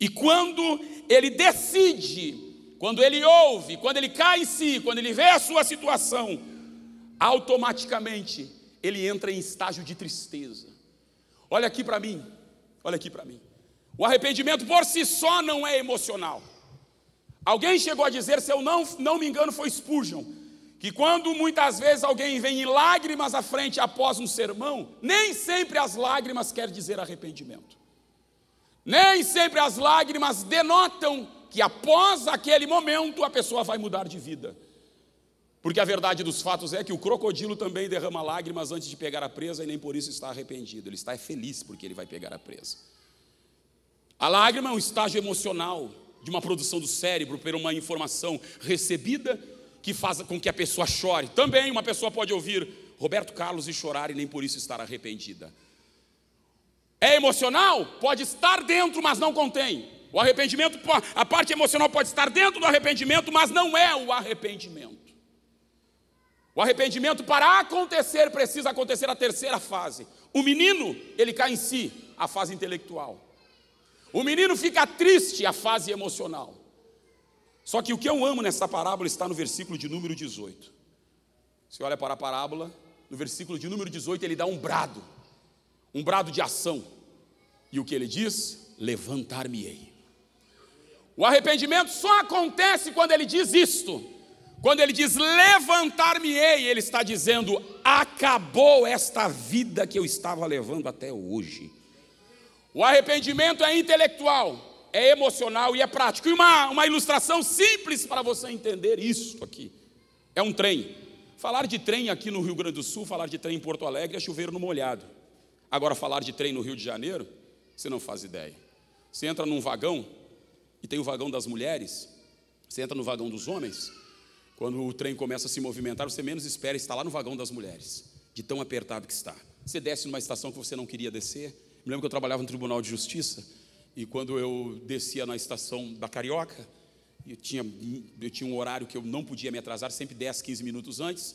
e quando ele decide, quando ele ouve, quando ele cai em si, quando ele vê a sua situação, automaticamente ele entra em estágio de tristeza. Olha aqui para mim, olha aqui para mim. O arrependimento por si só não é emocional. Alguém chegou a dizer, se eu não, não me engano, foi Spurgeon, que quando muitas vezes alguém vem em lágrimas à frente após um sermão, nem sempre as lágrimas quer dizer arrependimento. Nem sempre as lágrimas denotam que após aquele momento a pessoa vai mudar de vida. Porque a verdade dos fatos é que o crocodilo também derrama lágrimas antes de pegar a presa e nem por isso está arrependido. Ele está feliz porque ele vai pegar a presa. A lágrima é um estágio emocional de uma produção do cérebro por uma informação recebida que faz com que a pessoa chore. Também uma pessoa pode ouvir Roberto Carlos e chorar e nem por isso estar arrependida. É emocional? Pode estar dentro, mas não contém. O arrependimento, a parte emocional pode estar dentro do arrependimento, mas não é o arrependimento. O arrependimento, para acontecer, precisa acontecer a terceira fase. O menino, ele cai em si, a fase intelectual. O menino fica triste, a fase emocional. Só que o que eu amo nessa parábola está no versículo de número 18. Você olha para a parábola, no versículo de número 18, ele dá um brado, um brado de ação. E o que ele diz? Levantar-me-ei. O arrependimento só acontece quando ele diz isto. Quando ele diz levantar-me-ei, ele está dizendo: acabou esta vida que eu estava levando até hoje. O arrependimento é intelectual, é emocional e é prático. E uma, uma ilustração simples para você entender isso aqui: é um trem. Falar de trem aqui no Rio Grande do Sul, falar de trem em Porto Alegre é chover no molhado. Agora, falar de trem no Rio de Janeiro, você não faz ideia. Você entra num vagão, e tem o vagão das mulheres, você entra no vagão dos homens, quando o trem começa a se movimentar, você menos espera estar lá no vagão das mulheres, de tão apertado que está. Você desce numa estação que você não queria descer. Me lembro que eu trabalhava no Tribunal de Justiça, e quando eu descia na estação da Carioca, eu tinha, eu tinha um horário que eu não podia me atrasar, sempre 10, 15 minutos antes.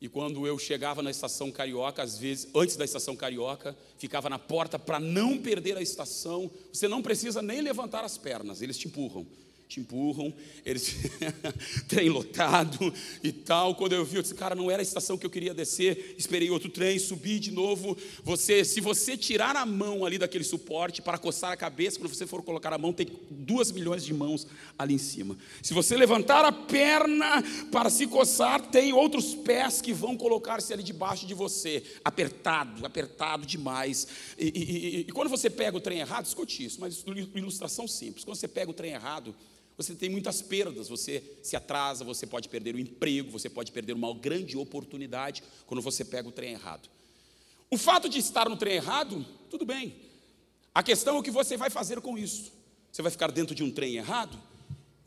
E quando eu chegava na estação Carioca, às vezes, antes da estação Carioca, ficava na porta para não perder a estação. Você não precisa nem levantar as pernas, eles te empurram te empurram, eles trem lotado e tal. Quando eu vi, eu disse, cara, não era a estação que eu queria descer. Esperei outro trem, subi de novo. Você, se você tirar a mão ali daquele suporte para coçar a cabeça, quando você for colocar a mão, tem duas milhões de mãos ali em cima. Se você levantar a perna para se coçar, tem outros pés que vão colocar-se ali debaixo de você, apertado, apertado demais. E, e, e, e quando você pega o trem errado, escute isso, mas ilustração simples. Quando você pega o trem errado, você tem muitas perdas, você se atrasa, você pode perder o emprego, você pode perder uma grande oportunidade quando você pega o trem errado. O fato de estar no trem errado, tudo bem. A questão é o que você vai fazer com isso. Você vai ficar dentro de um trem errado?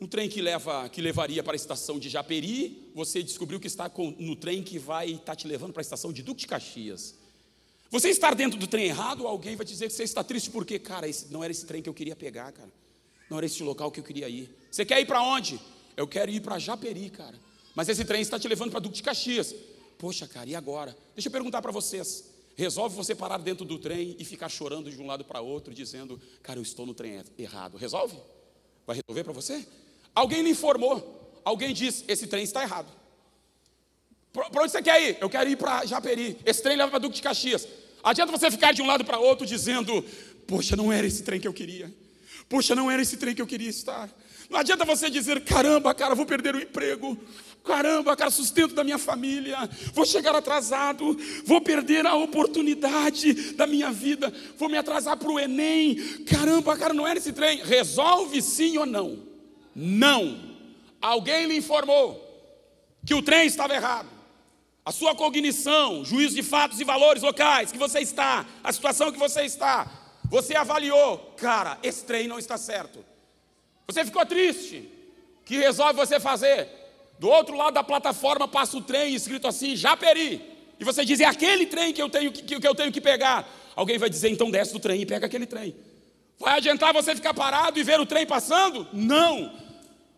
Um trem que, leva, que levaria para a estação de Japeri, você descobriu que está com, no trem que vai estar tá te levando para a estação de Duque de Caxias. Você estar dentro do trem errado, alguém vai dizer que você está triste porque, cara, esse, não era esse trem que eu queria pegar, cara. Não era esse local que eu queria ir. Você quer ir para onde? Eu quero ir para Japeri, cara. Mas esse trem está te levando para Duque de Caxias. Poxa, cara, e agora? Deixa eu perguntar para vocês. Resolve você parar dentro do trem e ficar chorando de um lado para outro, dizendo, cara, eu estou no trem errado. Resolve? Vai resolver para você? Alguém lhe informou. Alguém disse, esse trem está errado. Para onde você quer ir? Eu quero ir para Japeri. Esse trem leva para Duque de Caxias. Adianta você ficar de um lado para outro dizendo, poxa, não era esse trem que eu queria. Poxa, não era esse trem que eu queria estar. Não adianta você dizer, caramba, cara, vou perder o emprego. Caramba, cara, sustento da minha família. Vou chegar atrasado. Vou perder a oportunidade da minha vida. Vou me atrasar para o Enem. Caramba, cara, não era esse trem. Resolve sim ou não? Não. Alguém lhe informou que o trem estava errado. A sua cognição, juízo de fatos e valores locais que você está, a situação que você está, você avaliou, cara, esse trem não está certo. Você ficou triste. Que resolve você fazer? Do outro lado da plataforma passa o trem escrito assim, Japeri. E você diz, é aquele trem que eu tenho que, que eu tenho que pegar. Alguém vai dizer, então desce do trem e pega aquele trem. Vai adiantar você ficar parado e ver o trem passando? Não.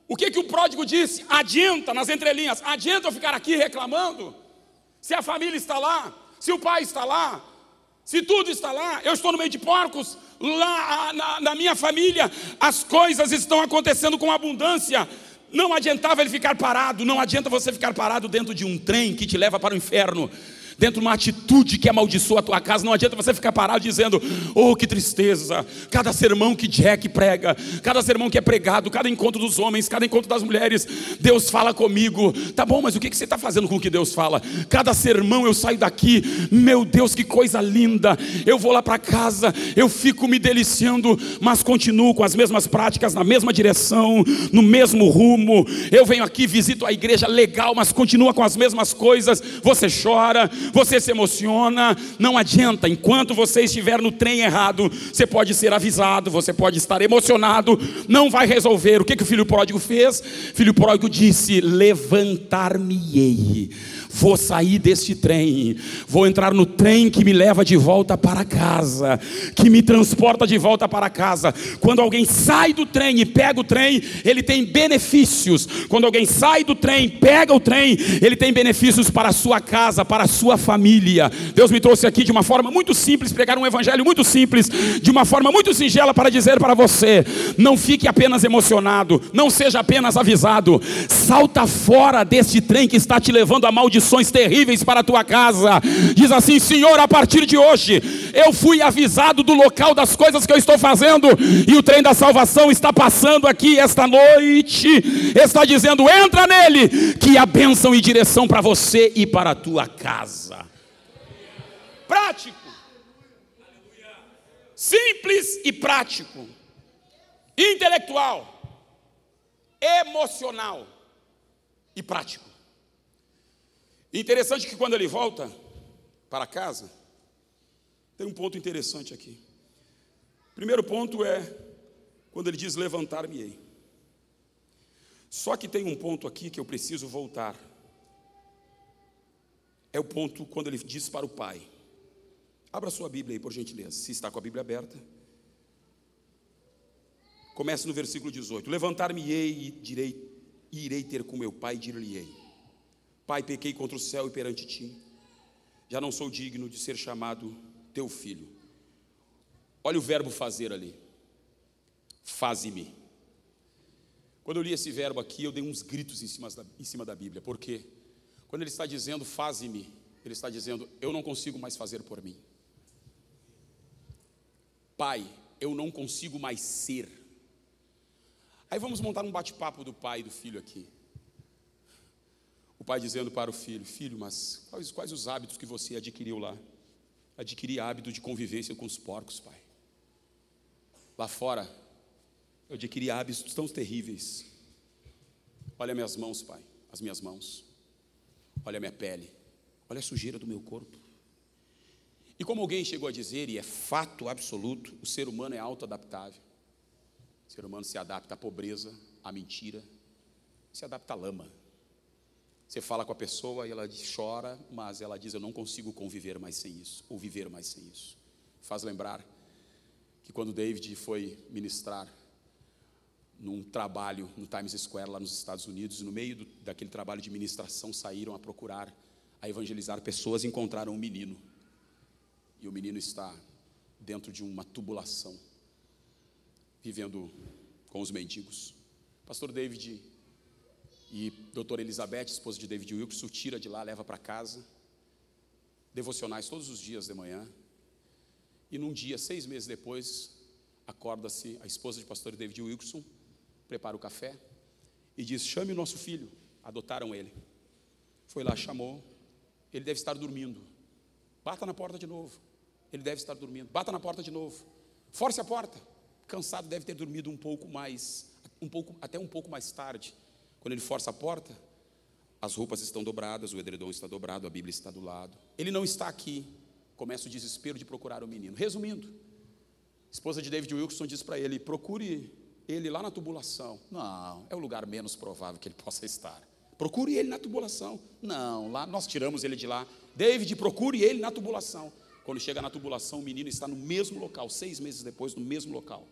O que, que o pródigo disse? Adianta, nas entrelinhas, adianta eu ficar aqui reclamando? Se a família está lá, se o pai está lá, se tudo está lá, eu estou no meio de porcos, lá na, na minha família as coisas estão acontecendo com abundância. Não adiantava ele ficar parado, não adianta você ficar parado dentro de um trem que te leva para o inferno dentro de uma atitude que amaldiçoa a tua casa. Não adianta você ficar parado dizendo: Oh, que tristeza! Cada sermão que Jack prega, cada sermão que é pregado, cada encontro dos homens, cada encontro das mulheres, Deus fala comigo. Tá bom, mas o que você está fazendo com o que Deus fala? Cada sermão eu saio daqui, meu Deus, que coisa linda! Eu vou lá para casa, eu fico me deliciando, mas continuo com as mesmas práticas, na mesma direção, no mesmo rumo. Eu venho aqui, visito a igreja legal, mas continua com as mesmas coisas. Você chora, você se emociona, não adianta. Enquanto você estiver no trem errado, você pode ser avisado, você pode estar emocionado, não vai resolver. O que, que o filho pródigo fez? O filho pródigo disse: Levantar-me-ei vou sair deste trem, vou entrar no trem que me leva de volta para casa, que me transporta de volta para casa. Quando alguém sai do trem e pega o trem, ele tem benefícios. Quando alguém sai do trem, pega o trem, ele tem benefícios para a sua casa, para a sua família. Deus me trouxe aqui de uma forma muito simples, pregar um evangelho muito simples, de uma forma muito singela para dizer para você: não fique apenas emocionado, não seja apenas avisado, salta fora deste trem que está te levando a maldição maldições terríveis para a tua casa. Diz assim: Senhor, a partir de hoje, eu fui avisado do local das coisas que eu estou fazendo, e o trem da salvação está passando aqui esta noite. Está dizendo: entra nele, que há bênção e direção para você e para a tua casa. Prático, simples e prático, intelectual, emocional e prático. Interessante que quando ele volta para casa, tem um ponto interessante aqui. Primeiro ponto é quando ele diz levantar-me-ei. Só que tem um ponto aqui que eu preciso voltar. É o ponto quando ele diz para o pai. Abra sua Bíblia aí, por gentileza, se está com a Bíblia aberta. Comece no versículo 18: Levantar-me-ei e direi, irei ter com meu pai dir-lhe-ei Pai, pequei contra o céu e perante ti. Já não sou digno de ser chamado teu filho. Olha o verbo fazer ali. Faze-me. Quando eu li esse verbo aqui, eu dei uns gritos em cima da, em cima da Bíblia. Por quê? Quando ele está dizendo faze-me, ele está dizendo eu não consigo mais fazer por mim. Pai, eu não consigo mais ser. Aí vamos montar um bate-papo do pai e do filho aqui. Pai dizendo para o filho: Filho, mas quais, quais os hábitos que você adquiriu lá? Adquiri hábito de convivência com os porcos, pai. Lá fora, eu adquiri hábitos tão terríveis. Olha minhas mãos, pai, as minhas mãos. Olha a minha pele. Olha a sujeira do meu corpo. E como alguém chegou a dizer, e é fato absoluto, o ser humano é autoadaptável. O ser humano se adapta à pobreza, à mentira, se adapta à lama. Você fala com a pessoa e ela chora, mas ela diz: Eu não consigo conviver mais sem isso, ou viver mais sem isso. Faz lembrar que quando David foi ministrar num trabalho no Times Square, lá nos Estados Unidos, no meio do, daquele trabalho de ministração, saíram a procurar, a evangelizar pessoas e encontraram um menino. E o menino está dentro de uma tubulação, vivendo com os mendigos. Pastor David e doutora Elizabeth, esposa de David Wilkerson, tira de lá, leva para casa. Devocionais todos os dias de manhã. E num dia, seis meses depois, acorda-se a esposa de pastor David Wilkerson, prepara o café e diz: Chame o nosso filho. Adotaram ele. Foi lá, chamou. Ele deve estar dormindo. Bata na porta de novo. Ele deve estar dormindo. Bata na porta de novo. Force a porta. Cansado, deve ter dormido um pouco mais, um pouco, até um pouco mais tarde. Quando ele força a porta, as roupas estão dobradas, o edredom está dobrado, a Bíblia está do lado. Ele não está aqui. Começa o desespero de procurar o menino. Resumindo, a esposa de David Wilson diz para ele: procure ele lá na tubulação. Não, é o lugar menos provável que ele possa estar. Procure ele na tubulação. Não, lá nós tiramos ele de lá. David, procure ele na tubulação. Quando chega na tubulação, o menino está no mesmo local, seis meses depois, no mesmo local.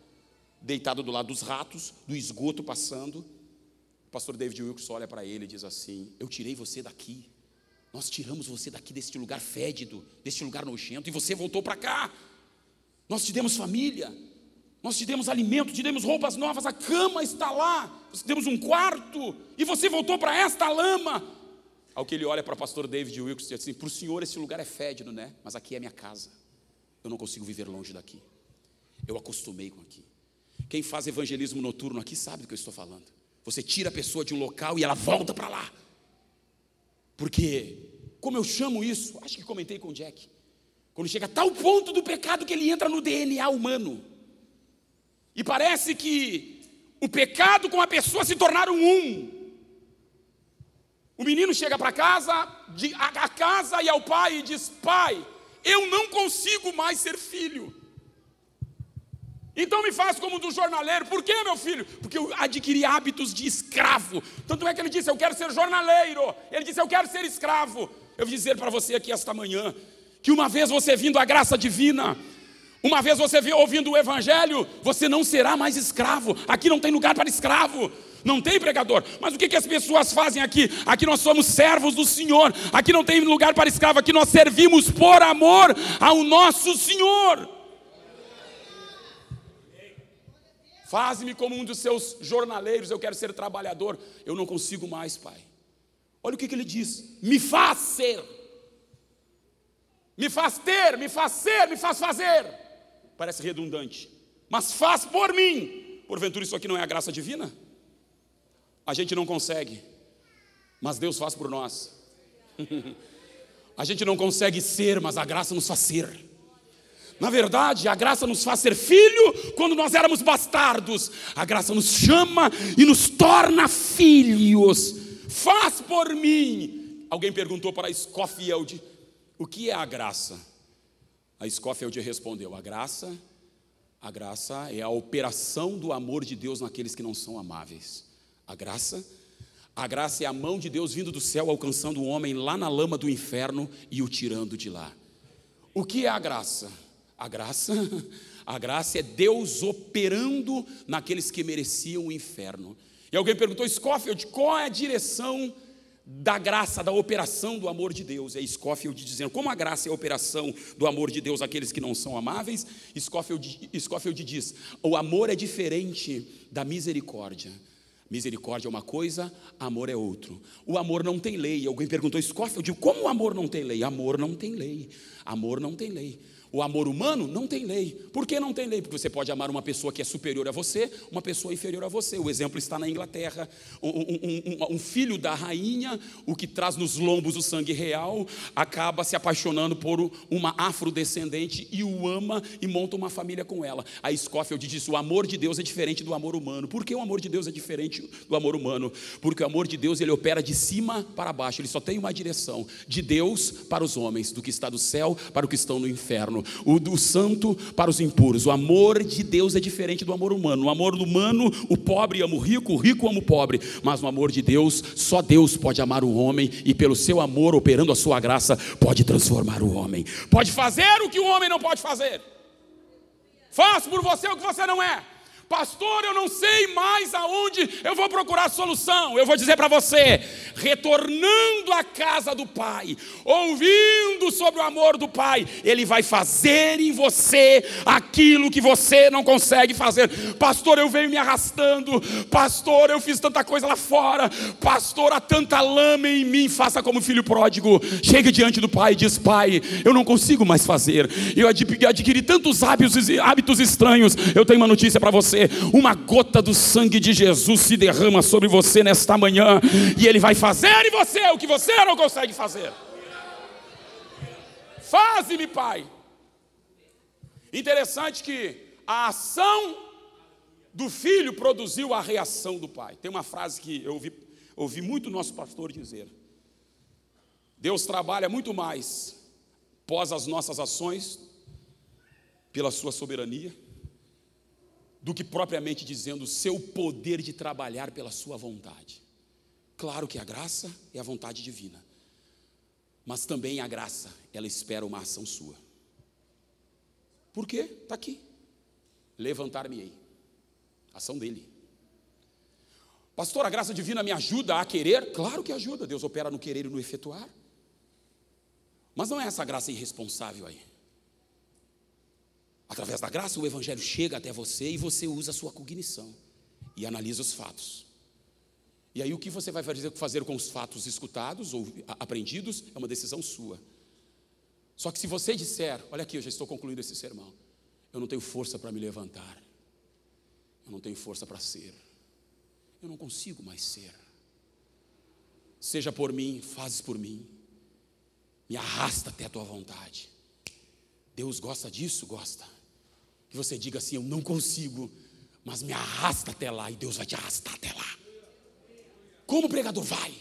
Deitado do lado dos ratos, do esgoto passando, pastor David Wilkes olha para ele e diz assim: Eu tirei você daqui. Nós tiramos você daqui deste lugar fédido, deste lugar nojento, e você voltou para cá. Nós te demos família, nós te demos alimento, te demos roupas novas, a cama está lá, nós te demos um quarto, e você voltou para esta lama. Ao que ele olha para o pastor David Wilkes e diz assim: Para o senhor esse lugar é fédido, né? Mas aqui é minha casa. Eu não consigo viver longe daqui. Eu acostumei com aqui. Quem faz evangelismo noturno aqui sabe do que eu estou falando. Você tira a pessoa de um local e ela volta para lá. Porque, como eu chamo isso, acho que comentei com o Jack, quando chega a tal ponto do pecado que ele entra no DNA humano. E parece que o pecado com a pessoa se tornaram um. O menino chega para casa, a casa e ao pai e diz: Pai, eu não consigo mais ser filho. Então me faz como do jornaleiro. Por quê, meu filho? Porque eu adquiri hábitos de escravo. Tanto é que ele disse: Eu quero ser jornaleiro. Ele disse: Eu quero ser escravo. Eu vou dizer para você aqui esta manhã que uma vez você vindo à graça divina, uma vez você ouvindo o evangelho, você não será mais escravo. Aqui não tem lugar para escravo. Não tem pregador. Mas o que, que as pessoas fazem aqui? Aqui nós somos servos do Senhor. Aqui não tem lugar para escravo. Aqui nós servimos por amor ao nosso Senhor. Faze-me como um dos seus jornaleiros. Eu quero ser trabalhador. Eu não consigo mais, pai. Olha o que, que ele diz: me faz ser, me faz ter, me faz ser, me faz fazer. Parece redundante, mas faz por mim. Porventura, isso aqui não é a graça divina? A gente não consegue, mas Deus faz por nós. a gente não consegue ser, mas a graça nos faz ser. Na verdade, a graça nos faz ser filho quando nós éramos bastardos. A graça nos chama e nos torna filhos. Faz por mim. Alguém perguntou para Scofield: o que é a graça? A Scofield respondeu: a graça, a graça é a operação do amor de Deus naqueles que não são amáveis. A graça, a graça é a mão de Deus vindo do céu alcançando o homem lá na lama do inferno e o tirando de lá. O que é a graça? A graça, a graça é Deus operando naqueles que mereciam o inferno. E alguém perguntou, Scofield, qual é a direção da graça, da operação do amor de Deus? É Scofield dizendo, como a graça é a operação do amor de Deus àqueles que não são amáveis? Scofield, Scofield diz, o amor é diferente da misericórdia. Misericórdia é uma coisa, amor é outro. O amor não tem lei. Alguém perguntou, Scofield, como o amor não tem lei? Amor não tem lei. Amor não tem lei. O amor humano não tem lei. Por que não tem lei? Porque você pode amar uma pessoa que é superior a você, uma pessoa inferior a você. O exemplo está na Inglaterra. Um, um, um, um, filho da rainha, o que traz nos lombos o sangue real, acaba se apaixonando por uma afrodescendente e o ama e monta uma família com ela. A Scofield diz: o amor de Deus é diferente do amor humano. Por que o amor de Deus é diferente do amor humano? Porque o amor de Deus ele opera de cima para baixo. Ele só tem uma direção: de Deus para os homens, do que está do céu para o que estão no inferno o do santo para os impuros. O amor de Deus é diferente do amor humano. O amor humano, o pobre ama o rico, o rico ama o pobre. Mas no amor de Deus, só Deus pode amar o homem e pelo seu amor, operando a sua graça, pode transformar o homem. Pode fazer o que o homem não pode fazer. Faz por você o que você não é. Pastor, eu não sei mais aonde eu vou procurar solução. Eu vou dizer para você: retornando à casa do Pai, ouvindo sobre o amor do Pai, Ele vai fazer em você aquilo que você não consegue fazer. Pastor, eu venho me arrastando. Pastor, eu fiz tanta coisa lá fora. Pastor, há tanta lama em mim. Faça como filho pródigo. Chegue diante do Pai e diz: Pai, eu não consigo mais fazer. Eu adquiri tantos hábitos, hábitos estranhos. Eu tenho uma notícia para você uma gota do sangue de Jesus se derrama sobre você nesta manhã, e Ele vai fazer em você o que você não consegue fazer. Faze-me, Pai. Interessante que a ação do filho produziu a reação do pai. Tem uma frase que eu ouvi, ouvi muito nosso pastor dizer: Deus trabalha muito mais pós as nossas ações, pela sua soberania, do que propriamente dizendo o seu poder de trabalhar pela sua vontade. Claro que a graça é a vontade divina, mas também a graça, ela espera uma ação sua. Por quê? Está aqui. Levantar-me-ei. Ação dele. Pastor, a graça divina me ajuda a querer? Claro que ajuda. Deus opera no querer e no efetuar. Mas não é essa graça irresponsável aí. Através da graça, o Evangelho chega até você e você usa a sua cognição e analisa os fatos. E aí, o que você vai fazer com os fatos escutados ou aprendidos é uma decisão sua. Só que se você disser, olha aqui, eu já estou concluindo esse sermão, eu não tenho força para me levantar, eu não tenho força para ser, eu não consigo mais ser. Seja por mim, fazes por mim, me arrasta até a tua vontade. Deus gosta disso? Gosta. Que você diga assim: Eu não consigo, mas me arrasta até lá, e Deus vai te arrastar até lá. Como pregador vai?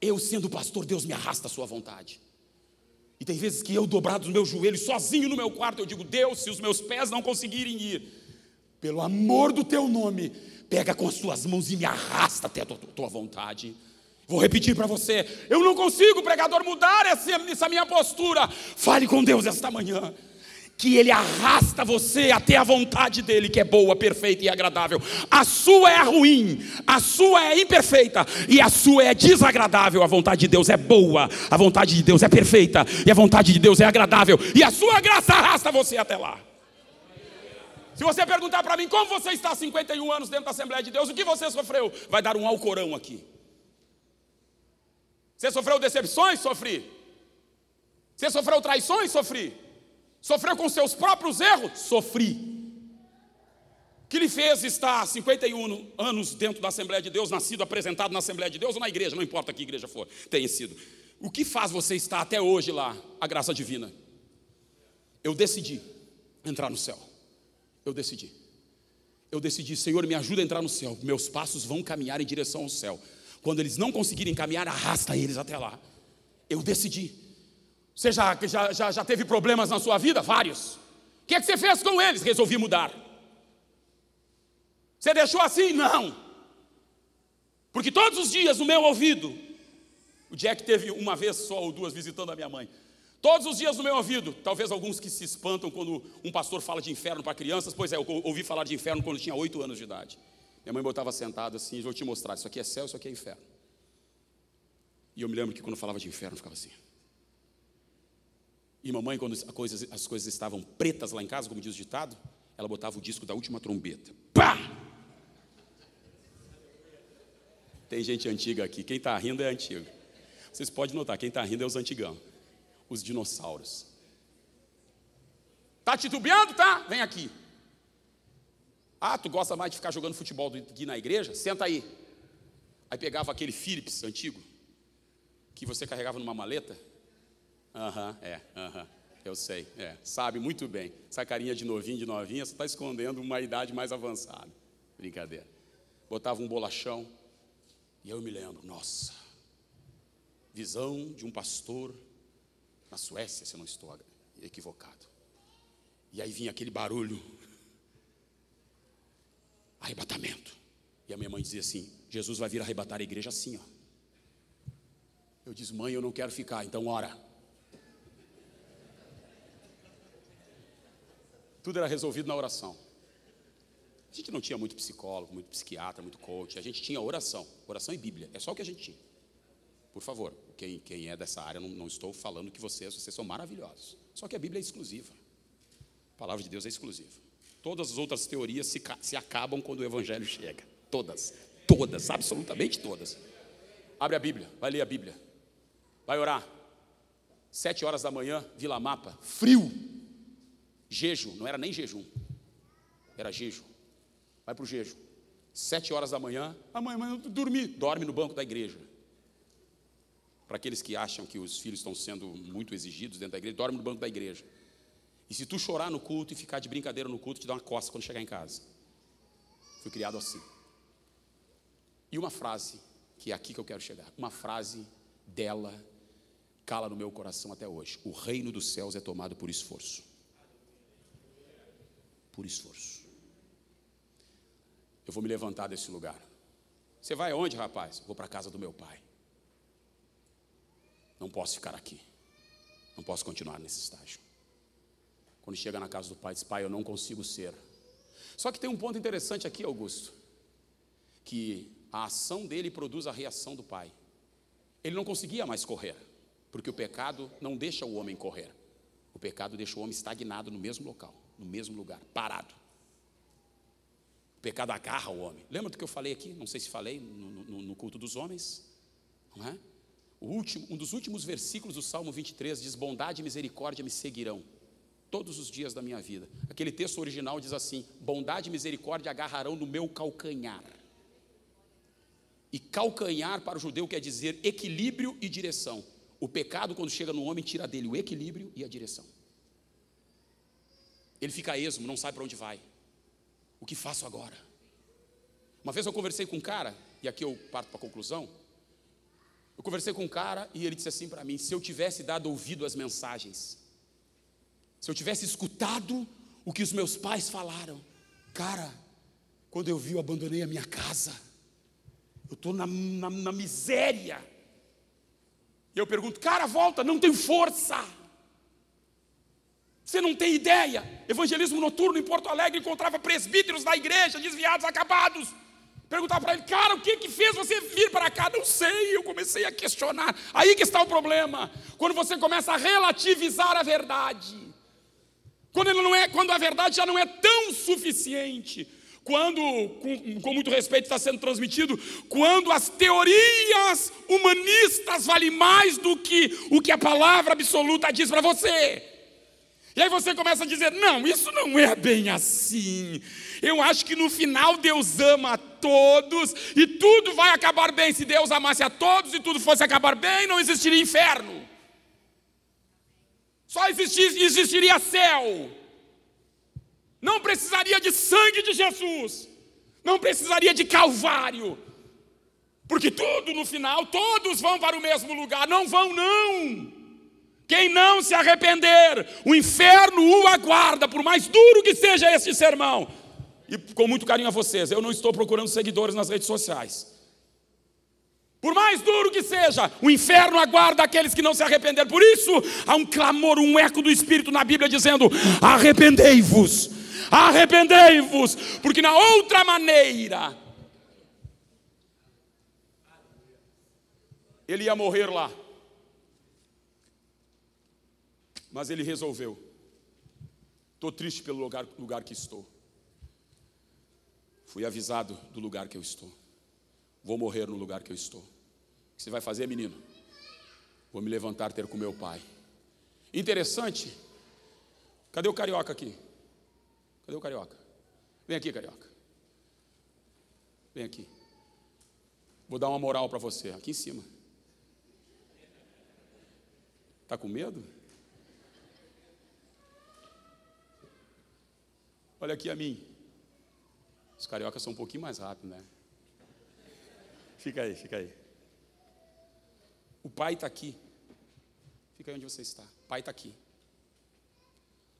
Eu sendo pastor, Deus me arrasta a sua vontade. E tem vezes que eu, dobrado os meus joelhos, sozinho no meu quarto, eu digo: Deus, se os meus pés não conseguirem ir, pelo amor do teu nome, pega com as tuas mãos e me arrasta até a tua, tua vontade. Vou repetir para você: eu não consigo, pregador, mudar essa, essa minha postura. Fale com Deus esta manhã que Ele arrasta você até a vontade dEle, que é boa, perfeita e agradável. A sua é ruim, a sua é imperfeita e a sua é desagradável. A vontade de Deus é boa, a vontade de Deus é perfeita e a vontade de Deus é agradável. E a sua graça arrasta você até lá. Se você perguntar para mim como você está há 51 anos dentro da Assembleia de Deus, o que você sofreu? Vai dar um alcorão aqui. Você sofreu decepções? Sofri. Você sofreu traições? Sofri. Sofreu com seus próprios erros? Sofri. Que lhe fez estar 51 anos dentro da Assembleia de Deus, nascido, apresentado na Assembleia de Deus ou na igreja, não importa que igreja for, tenha sido. O que faz você estar até hoje lá? A graça divina. Eu decidi entrar no céu. Eu decidi. Eu decidi, Senhor, me ajuda a entrar no céu. Meus passos vão caminhar em direção ao céu. Quando eles não conseguirem caminhar, arrasta eles até lá. Eu decidi. Você já, já, já, já teve problemas na sua vida? Vários. O que, é que você fez com eles? Resolvi mudar. Você deixou assim? Não. Porque todos os dias no meu ouvido, o Jack teve uma vez só ou duas visitando a minha mãe. Todos os dias no meu ouvido, talvez alguns que se espantam quando um pastor fala de inferno para crianças, pois é, eu ouvi falar de inferno quando tinha oito anos de idade. Minha mãe botava sentado assim, vou te mostrar, isso aqui é céu, isso aqui é inferno. E eu me lembro que quando falava de inferno, ficava assim. E mamãe, quando as coisas, as coisas estavam pretas lá em casa, como diz o ditado, ela botava o disco da última trombeta. Pá! Tem gente antiga aqui. Quem está rindo é antigo. Vocês podem notar, quem está rindo é os antigão. Os dinossauros. Tá titubeando? Tá? Vem aqui. Ah, tu gosta mais de ficar jogando futebol do que na igreja? Senta aí. Aí pegava aquele Philips antigo, que você carregava numa maleta, Aham, uhum, é, aham. Uhum, eu sei, é. Sabe muito bem. Essa carinha de novinho, de novinha, você está escondendo uma idade mais avançada. Brincadeira. Botava um bolachão. E eu me lembro, nossa, visão de um pastor na Suécia, se eu não estou equivocado. E aí vinha aquele barulho, arrebatamento. E a minha mãe dizia assim: Jesus vai vir arrebatar a igreja assim, ó. Eu disse, mãe, eu não quero ficar, então ora. Tudo era resolvido na oração. A gente não tinha muito psicólogo, muito psiquiatra, muito coach. A gente tinha oração, oração e Bíblia. É só o que a gente tinha. Por favor, quem, quem é dessa área, não, não estou falando que vocês, vocês são maravilhosos. Só que a Bíblia é exclusiva. A palavra de Deus é exclusiva. Todas as outras teorias se, se acabam quando o Evangelho chega. Todas. Todas, absolutamente todas. Abre a Bíblia, vai ler a Bíblia. Vai orar. Sete horas da manhã, Vila Mapa, frio. Jejo, não era nem jejum, era jejo. Vai para o jejo. Sete horas da manhã, amanhã, amanhã dormir, dorme no banco da igreja. Para aqueles que acham que os filhos estão sendo muito exigidos dentro da igreja, dorme no banco da igreja. E se tu chorar no culto e ficar de brincadeira no culto, te dá uma costa quando chegar em casa. Fui criado assim. E uma frase, que é aqui que eu quero chegar, uma frase dela cala no meu coração até hoje. O reino dos céus é tomado por esforço por esforço. Eu vou me levantar desse lugar. Você vai aonde, rapaz? Vou para a casa do meu pai. Não posso ficar aqui. Não posso continuar nesse estágio. Quando chega na casa do pai, diz: Pai, eu não consigo ser. Só que tem um ponto interessante aqui, Augusto, que a ação dele produz a reação do pai. Ele não conseguia mais correr, porque o pecado não deixa o homem correr. O pecado deixa o homem estagnado no mesmo local no mesmo lugar, parado. O pecado agarra o homem. Lembra do que eu falei aqui? Não sei se falei no, no, no culto dos homens. Não é? O último, um dos últimos versículos do Salmo 23 diz: Bondade e misericórdia me seguirão todos os dias da minha vida. Aquele texto original diz assim: Bondade e misericórdia agarrarão no meu calcanhar. E calcanhar para o judeu quer dizer equilíbrio e direção. O pecado, quando chega no homem, tira dele o equilíbrio e a direção. Ele fica esmo, não sabe para onde vai. O que faço agora? Uma vez eu conversei com um cara, e aqui eu parto para a conclusão. Eu conversei com um cara e ele disse assim para mim: se eu tivesse dado ouvido às mensagens, se eu tivesse escutado o que os meus pais falaram, cara, quando eu vi, eu abandonei a minha casa, eu estou na, na, na miséria. E eu pergunto, cara, volta, não tenho força. Você não tem ideia. Evangelismo noturno em Porto Alegre encontrava presbíteros da igreja, desviados, acabados. Perguntava para ele, cara, o que que fez você vir para cá? Não sei, eu comecei a questionar. Aí que está o problema. Quando você começa a relativizar a verdade. Quando, ele não é, quando a verdade já não é tão suficiente. Quando, com, com muito respeito está sendo transmitido, quando as teorias humanistas valem mais do que o que a palavra absoluta diz para você. E aí você começa a dizer: não, isso não é bem assim. Eu acho que no final Deus ama a todos e tudo vai acabar bem. Se Deus amasse a todos e tudo fosse acabar bem, não existiria inferno. Só existir, existiria céu. Não precisaria de sangue de Jesus. Não precisaria de Calvário. Porque tudo no final, todos vão para o mesmo lugar. Não vão, não. Quem não se arrepender, o inferno o aguarda, por mais duro que seja este sermão. E com muito carinho a vocês, eu não estou procurando seguidores nas redes sociais. Por mais duro que seja, o inferno aguarda aqueles que não se arrependeram. Por isso, há um clamor, um eco do Espírito na Bíblia dizendo: arrependei-vos, arrependei-vos, porque na outra maneira, ele ia morrer lá. Mas ele resolveu. Estou triste pelo lugar, lugar que estou. Fui avisado do lugar que eu estou. Vou morrer no lugar que eu estou. O que você vai fazer, menino? Vou me levantar ter com meu pai. Interessante. Cadê o carioca aqui? Cadê o carioca? Vem aqui, carioca. Vem aqui. Vou dar uma moral para você, aqui em cima. Tá com medo? Olha aqui a mim. Os cariocas são um pouquinho mais rápidos, né? Fica aí, fica aí. O pai está aqui. Fica aí onde você está. O pai está aqui.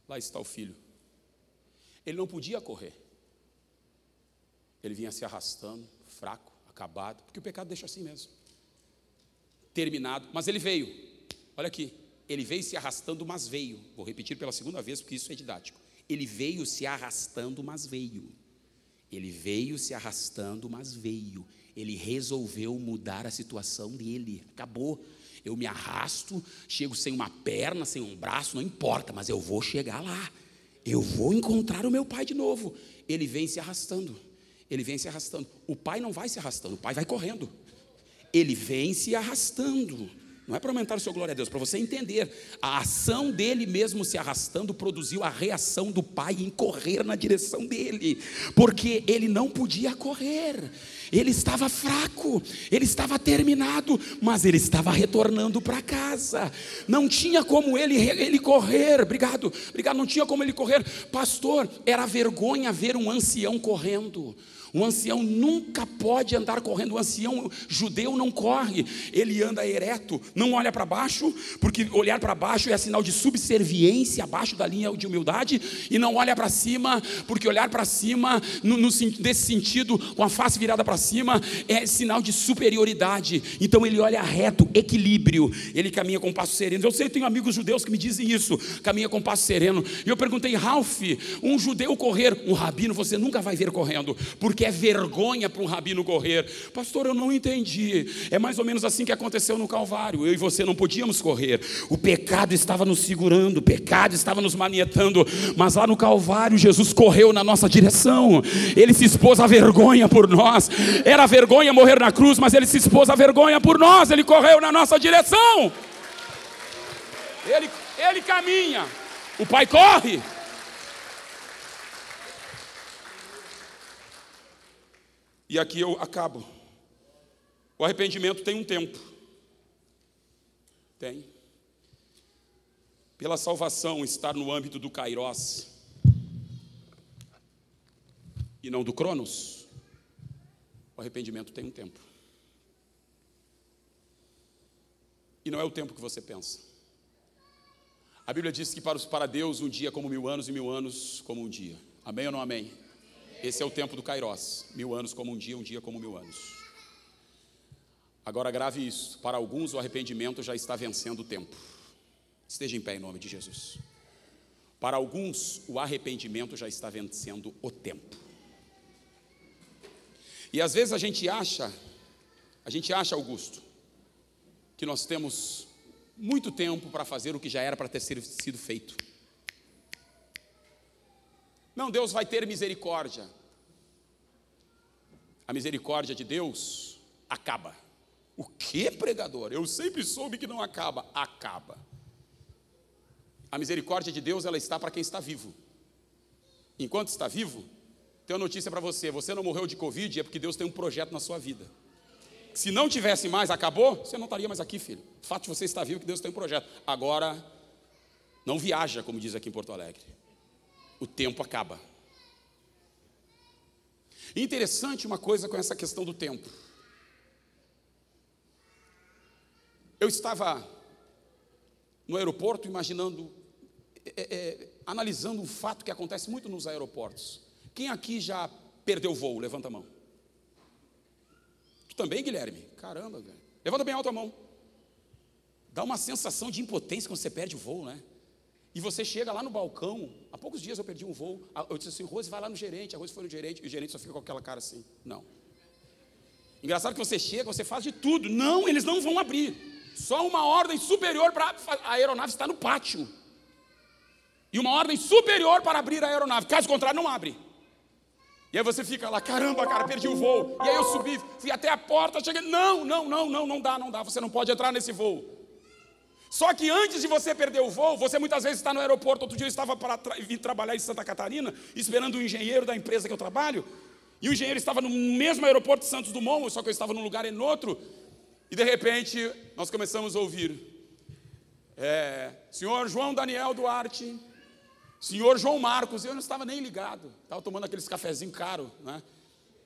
Lá está o filho. Ele não podia correr. Ele vinha se arrastando, fraco, acabado, porque o pecado deixa assim mesmo. Terminado, mas ele veio. Olha aqui, ele veio se arrastando, mas veio. Vou repetir pela segunda vez, porque isso é didático. Ele veio se arrastando, mas veio. Ele veio se arrastando, mas veio. Ele resolveu mudar a situação dele. Acabou. Eu me arrasto, chego sem uma perna, sem um braço, não importa, mas eu vou chegar lá. Eu vou encontrar o meu pai de novo. Ele vem se arrastando. Ele vem se arrastando. O pai não vai se arrastando, o pai vai correndo. Ele vem se arrastando. Não é para aumentar o seu glória a Deus, para você entender. A ação dele mesmo se arrastando produziu a reação do pai em correr na direção dele, porque ele não podia correr. Ele estava fraco, ele estava terminado, mas ele estava retornando para casa. Não tinha como ele, ele correr. Obrigado, obrigado. Não tinha como ele correr. Pastor, era vergonha ver um ancião correndo. Um ancião nunca pode andar correndo. O ancião judeu não corre, ele anda ereto, não olha para baixo, porque olhar para baixo é sinal de subserviência, abaixo da linha de humildade, e não olha para cima, porque olhar para cima, no, no, nesse sentido, com a face virada para cima, é sinal de superioridade. Então ele olha reto, equilíbrio, ele caminha com passo sereno. Eu sei, eu tenho amigos judeus que me dizem isso, caminha com passo sereno. E eu perguntei, Ralph, um judeu correr, um rabino você nunca vai ver correndo, porque é vergonha para um rabino correr. Pastor, eu não entendi. É mais ou menos assim que aconteceu no Calvário. Eu e você não podíamos correr. O pecado estava nos segurando, o pecado estava nos manietando. Mas lá no Calvário, Jesus correu na nossa direção. Ele se expôs à vergonha por nós. Era vergonha morrer na cruz, mas ele se expôs à vergonha por nós. Ele correu na nossa direção. Ele, ele caminha. O Pai corre. E aqui eu acabo. O arrependimento tem um tempo. Tem. Pela salvação estar no âmbito do Kairos e não do Cronos, o arrependimento tem um tempo. não é o tempo que você pensa. A Bíblia diz que para Deus um dia é como mil anos e mil anos como um dia. Amém ou não amém? Esse é o tempo do Kairos. Mil anos como um dia, um dia como mil anos. Agora grave isso. Para alguns o arrependimento já está vencendo o tempo. Esteja em pé em nome de Jesus. Para alguns o arrependimento já está vencendo o tempo. E às vezes a gente acha, a gente acha, Augusto, que nós temos muito tempo para fazer o que já era para ter sido feito. Não, Deus vai ter misericórdia. A misericórdia de Deus acaba. O que, pregador? Eu sempre soube que não acaba. Acaba. A misericórdia de Deus, ela está para quem está vivo. Enquanto está vivo, tenho notícia para você: você não morreu de Covid, é porque Deus tem um projeto na sua vida. Se não tivesse mais, acabou, você não estaria mais aqui, filho. O fato de você estar vivo, que Deus tem um projeto. Agora, não viaja, como diz aqui em Porto Alegre. O tempo acaba. interessante uma coisa com essa questão do tempo. Eu estava no aeroporto imaginando, é, é, analisando um fato que acontece muito nos aeroportos. Quem aqui já perdeu voo? Levanta a mão. Tu também, Guilherme? Caramba. Levanta bem alto a mão. Dá uma sensação de impotência quando você perde o voo, né? E você chega lá no balcão. Há poucos dias eu perdi um voo. Eu disse assim: Rose, vai lá no gerente. A Rose foi no gerente. E o gerente só fica com aquela cara assim: Não. Engraçado que você chega, você faz de tudo. Não, eles não vão abrir. Só uma ordem superior para. A aeronave está no pátio. E uma ordem superior para abrir a aeronave. Caso contrário, não abre. E aí você fica lá, caramba, cara, perdi o voo. E aí eu subi, fui até a porta, cheguei, não, não, não, não, não dá, não dá, você não pode entrar nesse voo. Só que antes de você perder o voo, você muitas vezes está no aeroporto. Outro dia eu estava para tra vir trabalhar em Santa Catarina, esperando um engenheiro da empresa que eu trabalho. E o engenheiro estava no mesmo aeroporto de Santos Dumont, só que eu estava num lugar em outro. E de repente nós começamos a ouvir: é, Senhor João Daniel Duarte, Senhor João Marcos, eu não estava nem ligado. Estava tomando aqueles cafezinhos caros, né?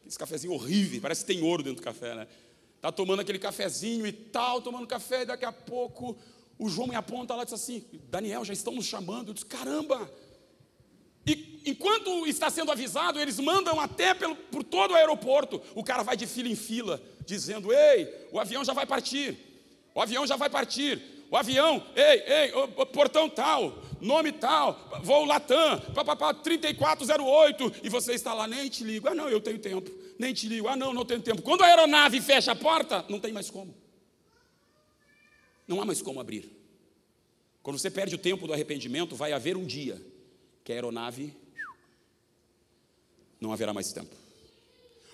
Aqueles cafezinhos horríveis, parece que tem ouro dentro do café, né? Tá tomando aquele cafezinho e tal, tomando café, e daqui a pouco o João me aponta lá e diz assim: Daniel, já estão nos chamando. Eu disse: caramba! E enquanto está sendo avisado, eles mandam até pelo, por todo o aeroporto. O cara vai de fila em fila, dizendo: Ei, o avião já vai partir. O avião já vai partir. O avião, ei, ei, o, o portão tal, nome tal, voo Latam, papapá, 3408, e você está lá, nem te ligo. Ah, não, eu tenho tempo. Nem te ligo. Ah, não, não tenho tempo. Quando a aeronave fecha a porta, não tem mais como. Não há mais como abrir. Quando você perde o tempo do arrependimento, vai haver um dia que a aeronave não haverá mais tempo.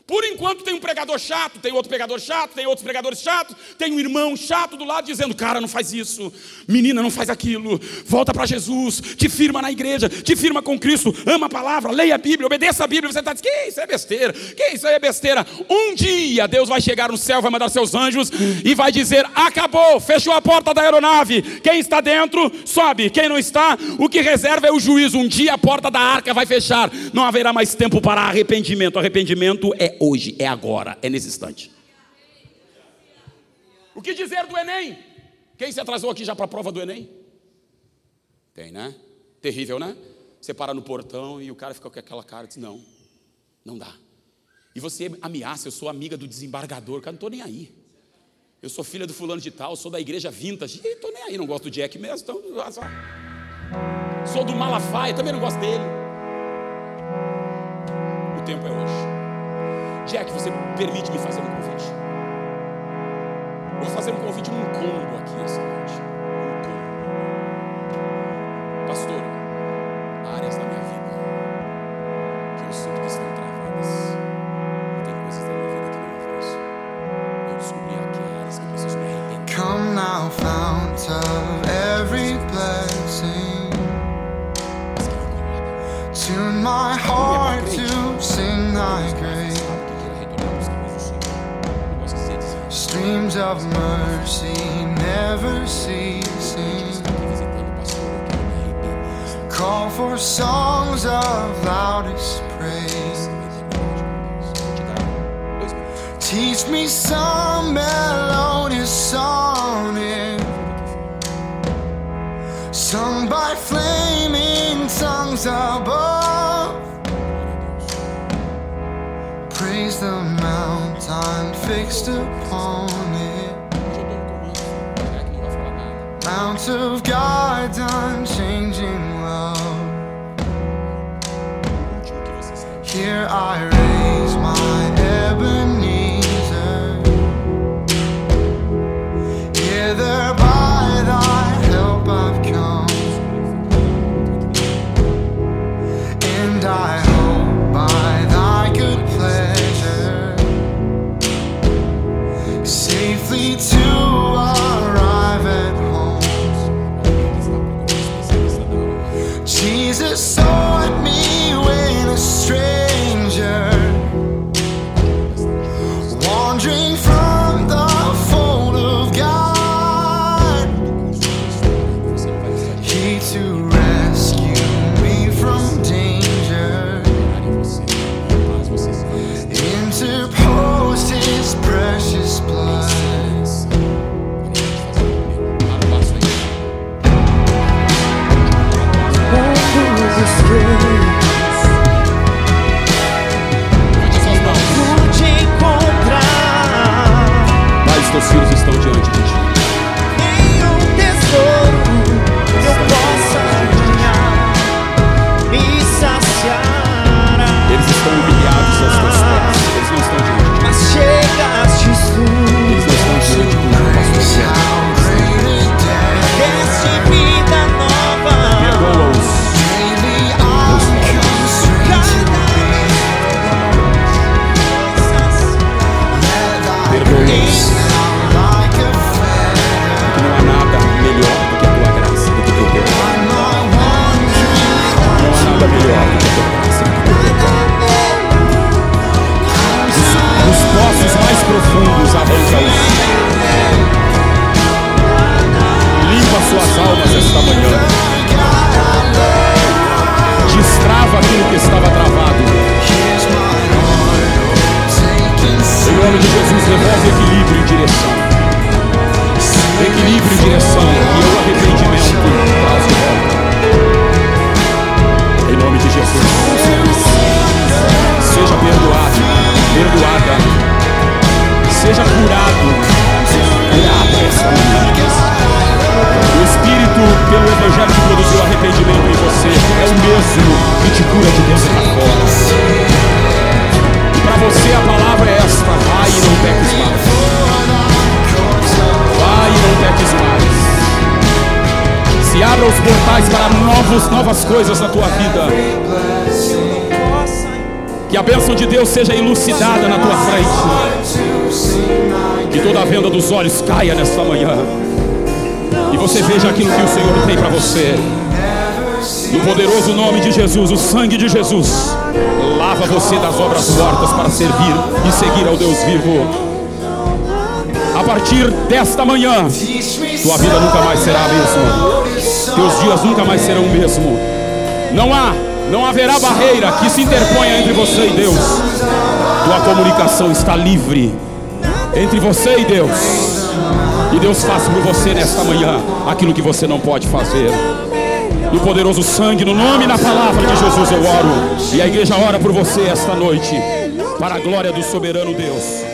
Por enquanto tem um pregador chato, tem outro pregador chato, tem outros pregadores chatos, tem um irmão chato do lado dizendo: Cara, não faz isso, menina, não faz aquilo, volta para Jesus, te firma na igreja, te firma com Cristo, ama a palavra, leia a Bíblia, obedeça a Bíblia. Você está dizendo: Que isso é besteira, que isso aí é besteira. Um dia Deus vai chegar no céu, vai mandar seus anjos e vai dizer: Acabou, fechou a porta da aeronave. Quem está dentro, sobe, quem não está, o que reserva é o juízo. Um dia a porta da arca vai fechar, não haverá mais tempo para arrependimento. Arrependimento é hoje, é agora, é nesse instante. O que dizer do Enem? Quem se atrasou aqui já para a prova do Enem? Tem, né? Terrível, né? Você para no portão e o cara fica com aquela cara e diz: Não, não dá. E você ameaça, eu sou amiga do desembargador, cara, não estou nem aí. Eu sou filha do fulano de tal, sou da igreja vintage, e estou nem aí, não gosto do Jack mesmo, então, só. Sou do Malafaia, também não gosto dele. O tempo é hoje. Jack, você permite me fazer um convite? Vou fazer um convite num combo aqui essa noite. caia nesta manhã e você veja aquilo que o Senhor tem para você. No poderoso nome de Jesus, o sangue de Jesus lava você das obras mortas para servir e seguir ao Deus vivo. A partir desta manhã, tua vida nunca mais será a mesma. Teus dias nunca mais serão o mesmo. Não há, não haverá barreira que se interponha entre você e Deus. Tua comunicação está livre entre você e Deus. E Deus faça por você nesta manhã aquilo que você não pode fazer. No poderoso sangue, no nome e na palavra de Jesus eu oro. E a igreja ora por você esta noite, para a glória do soberano Deus.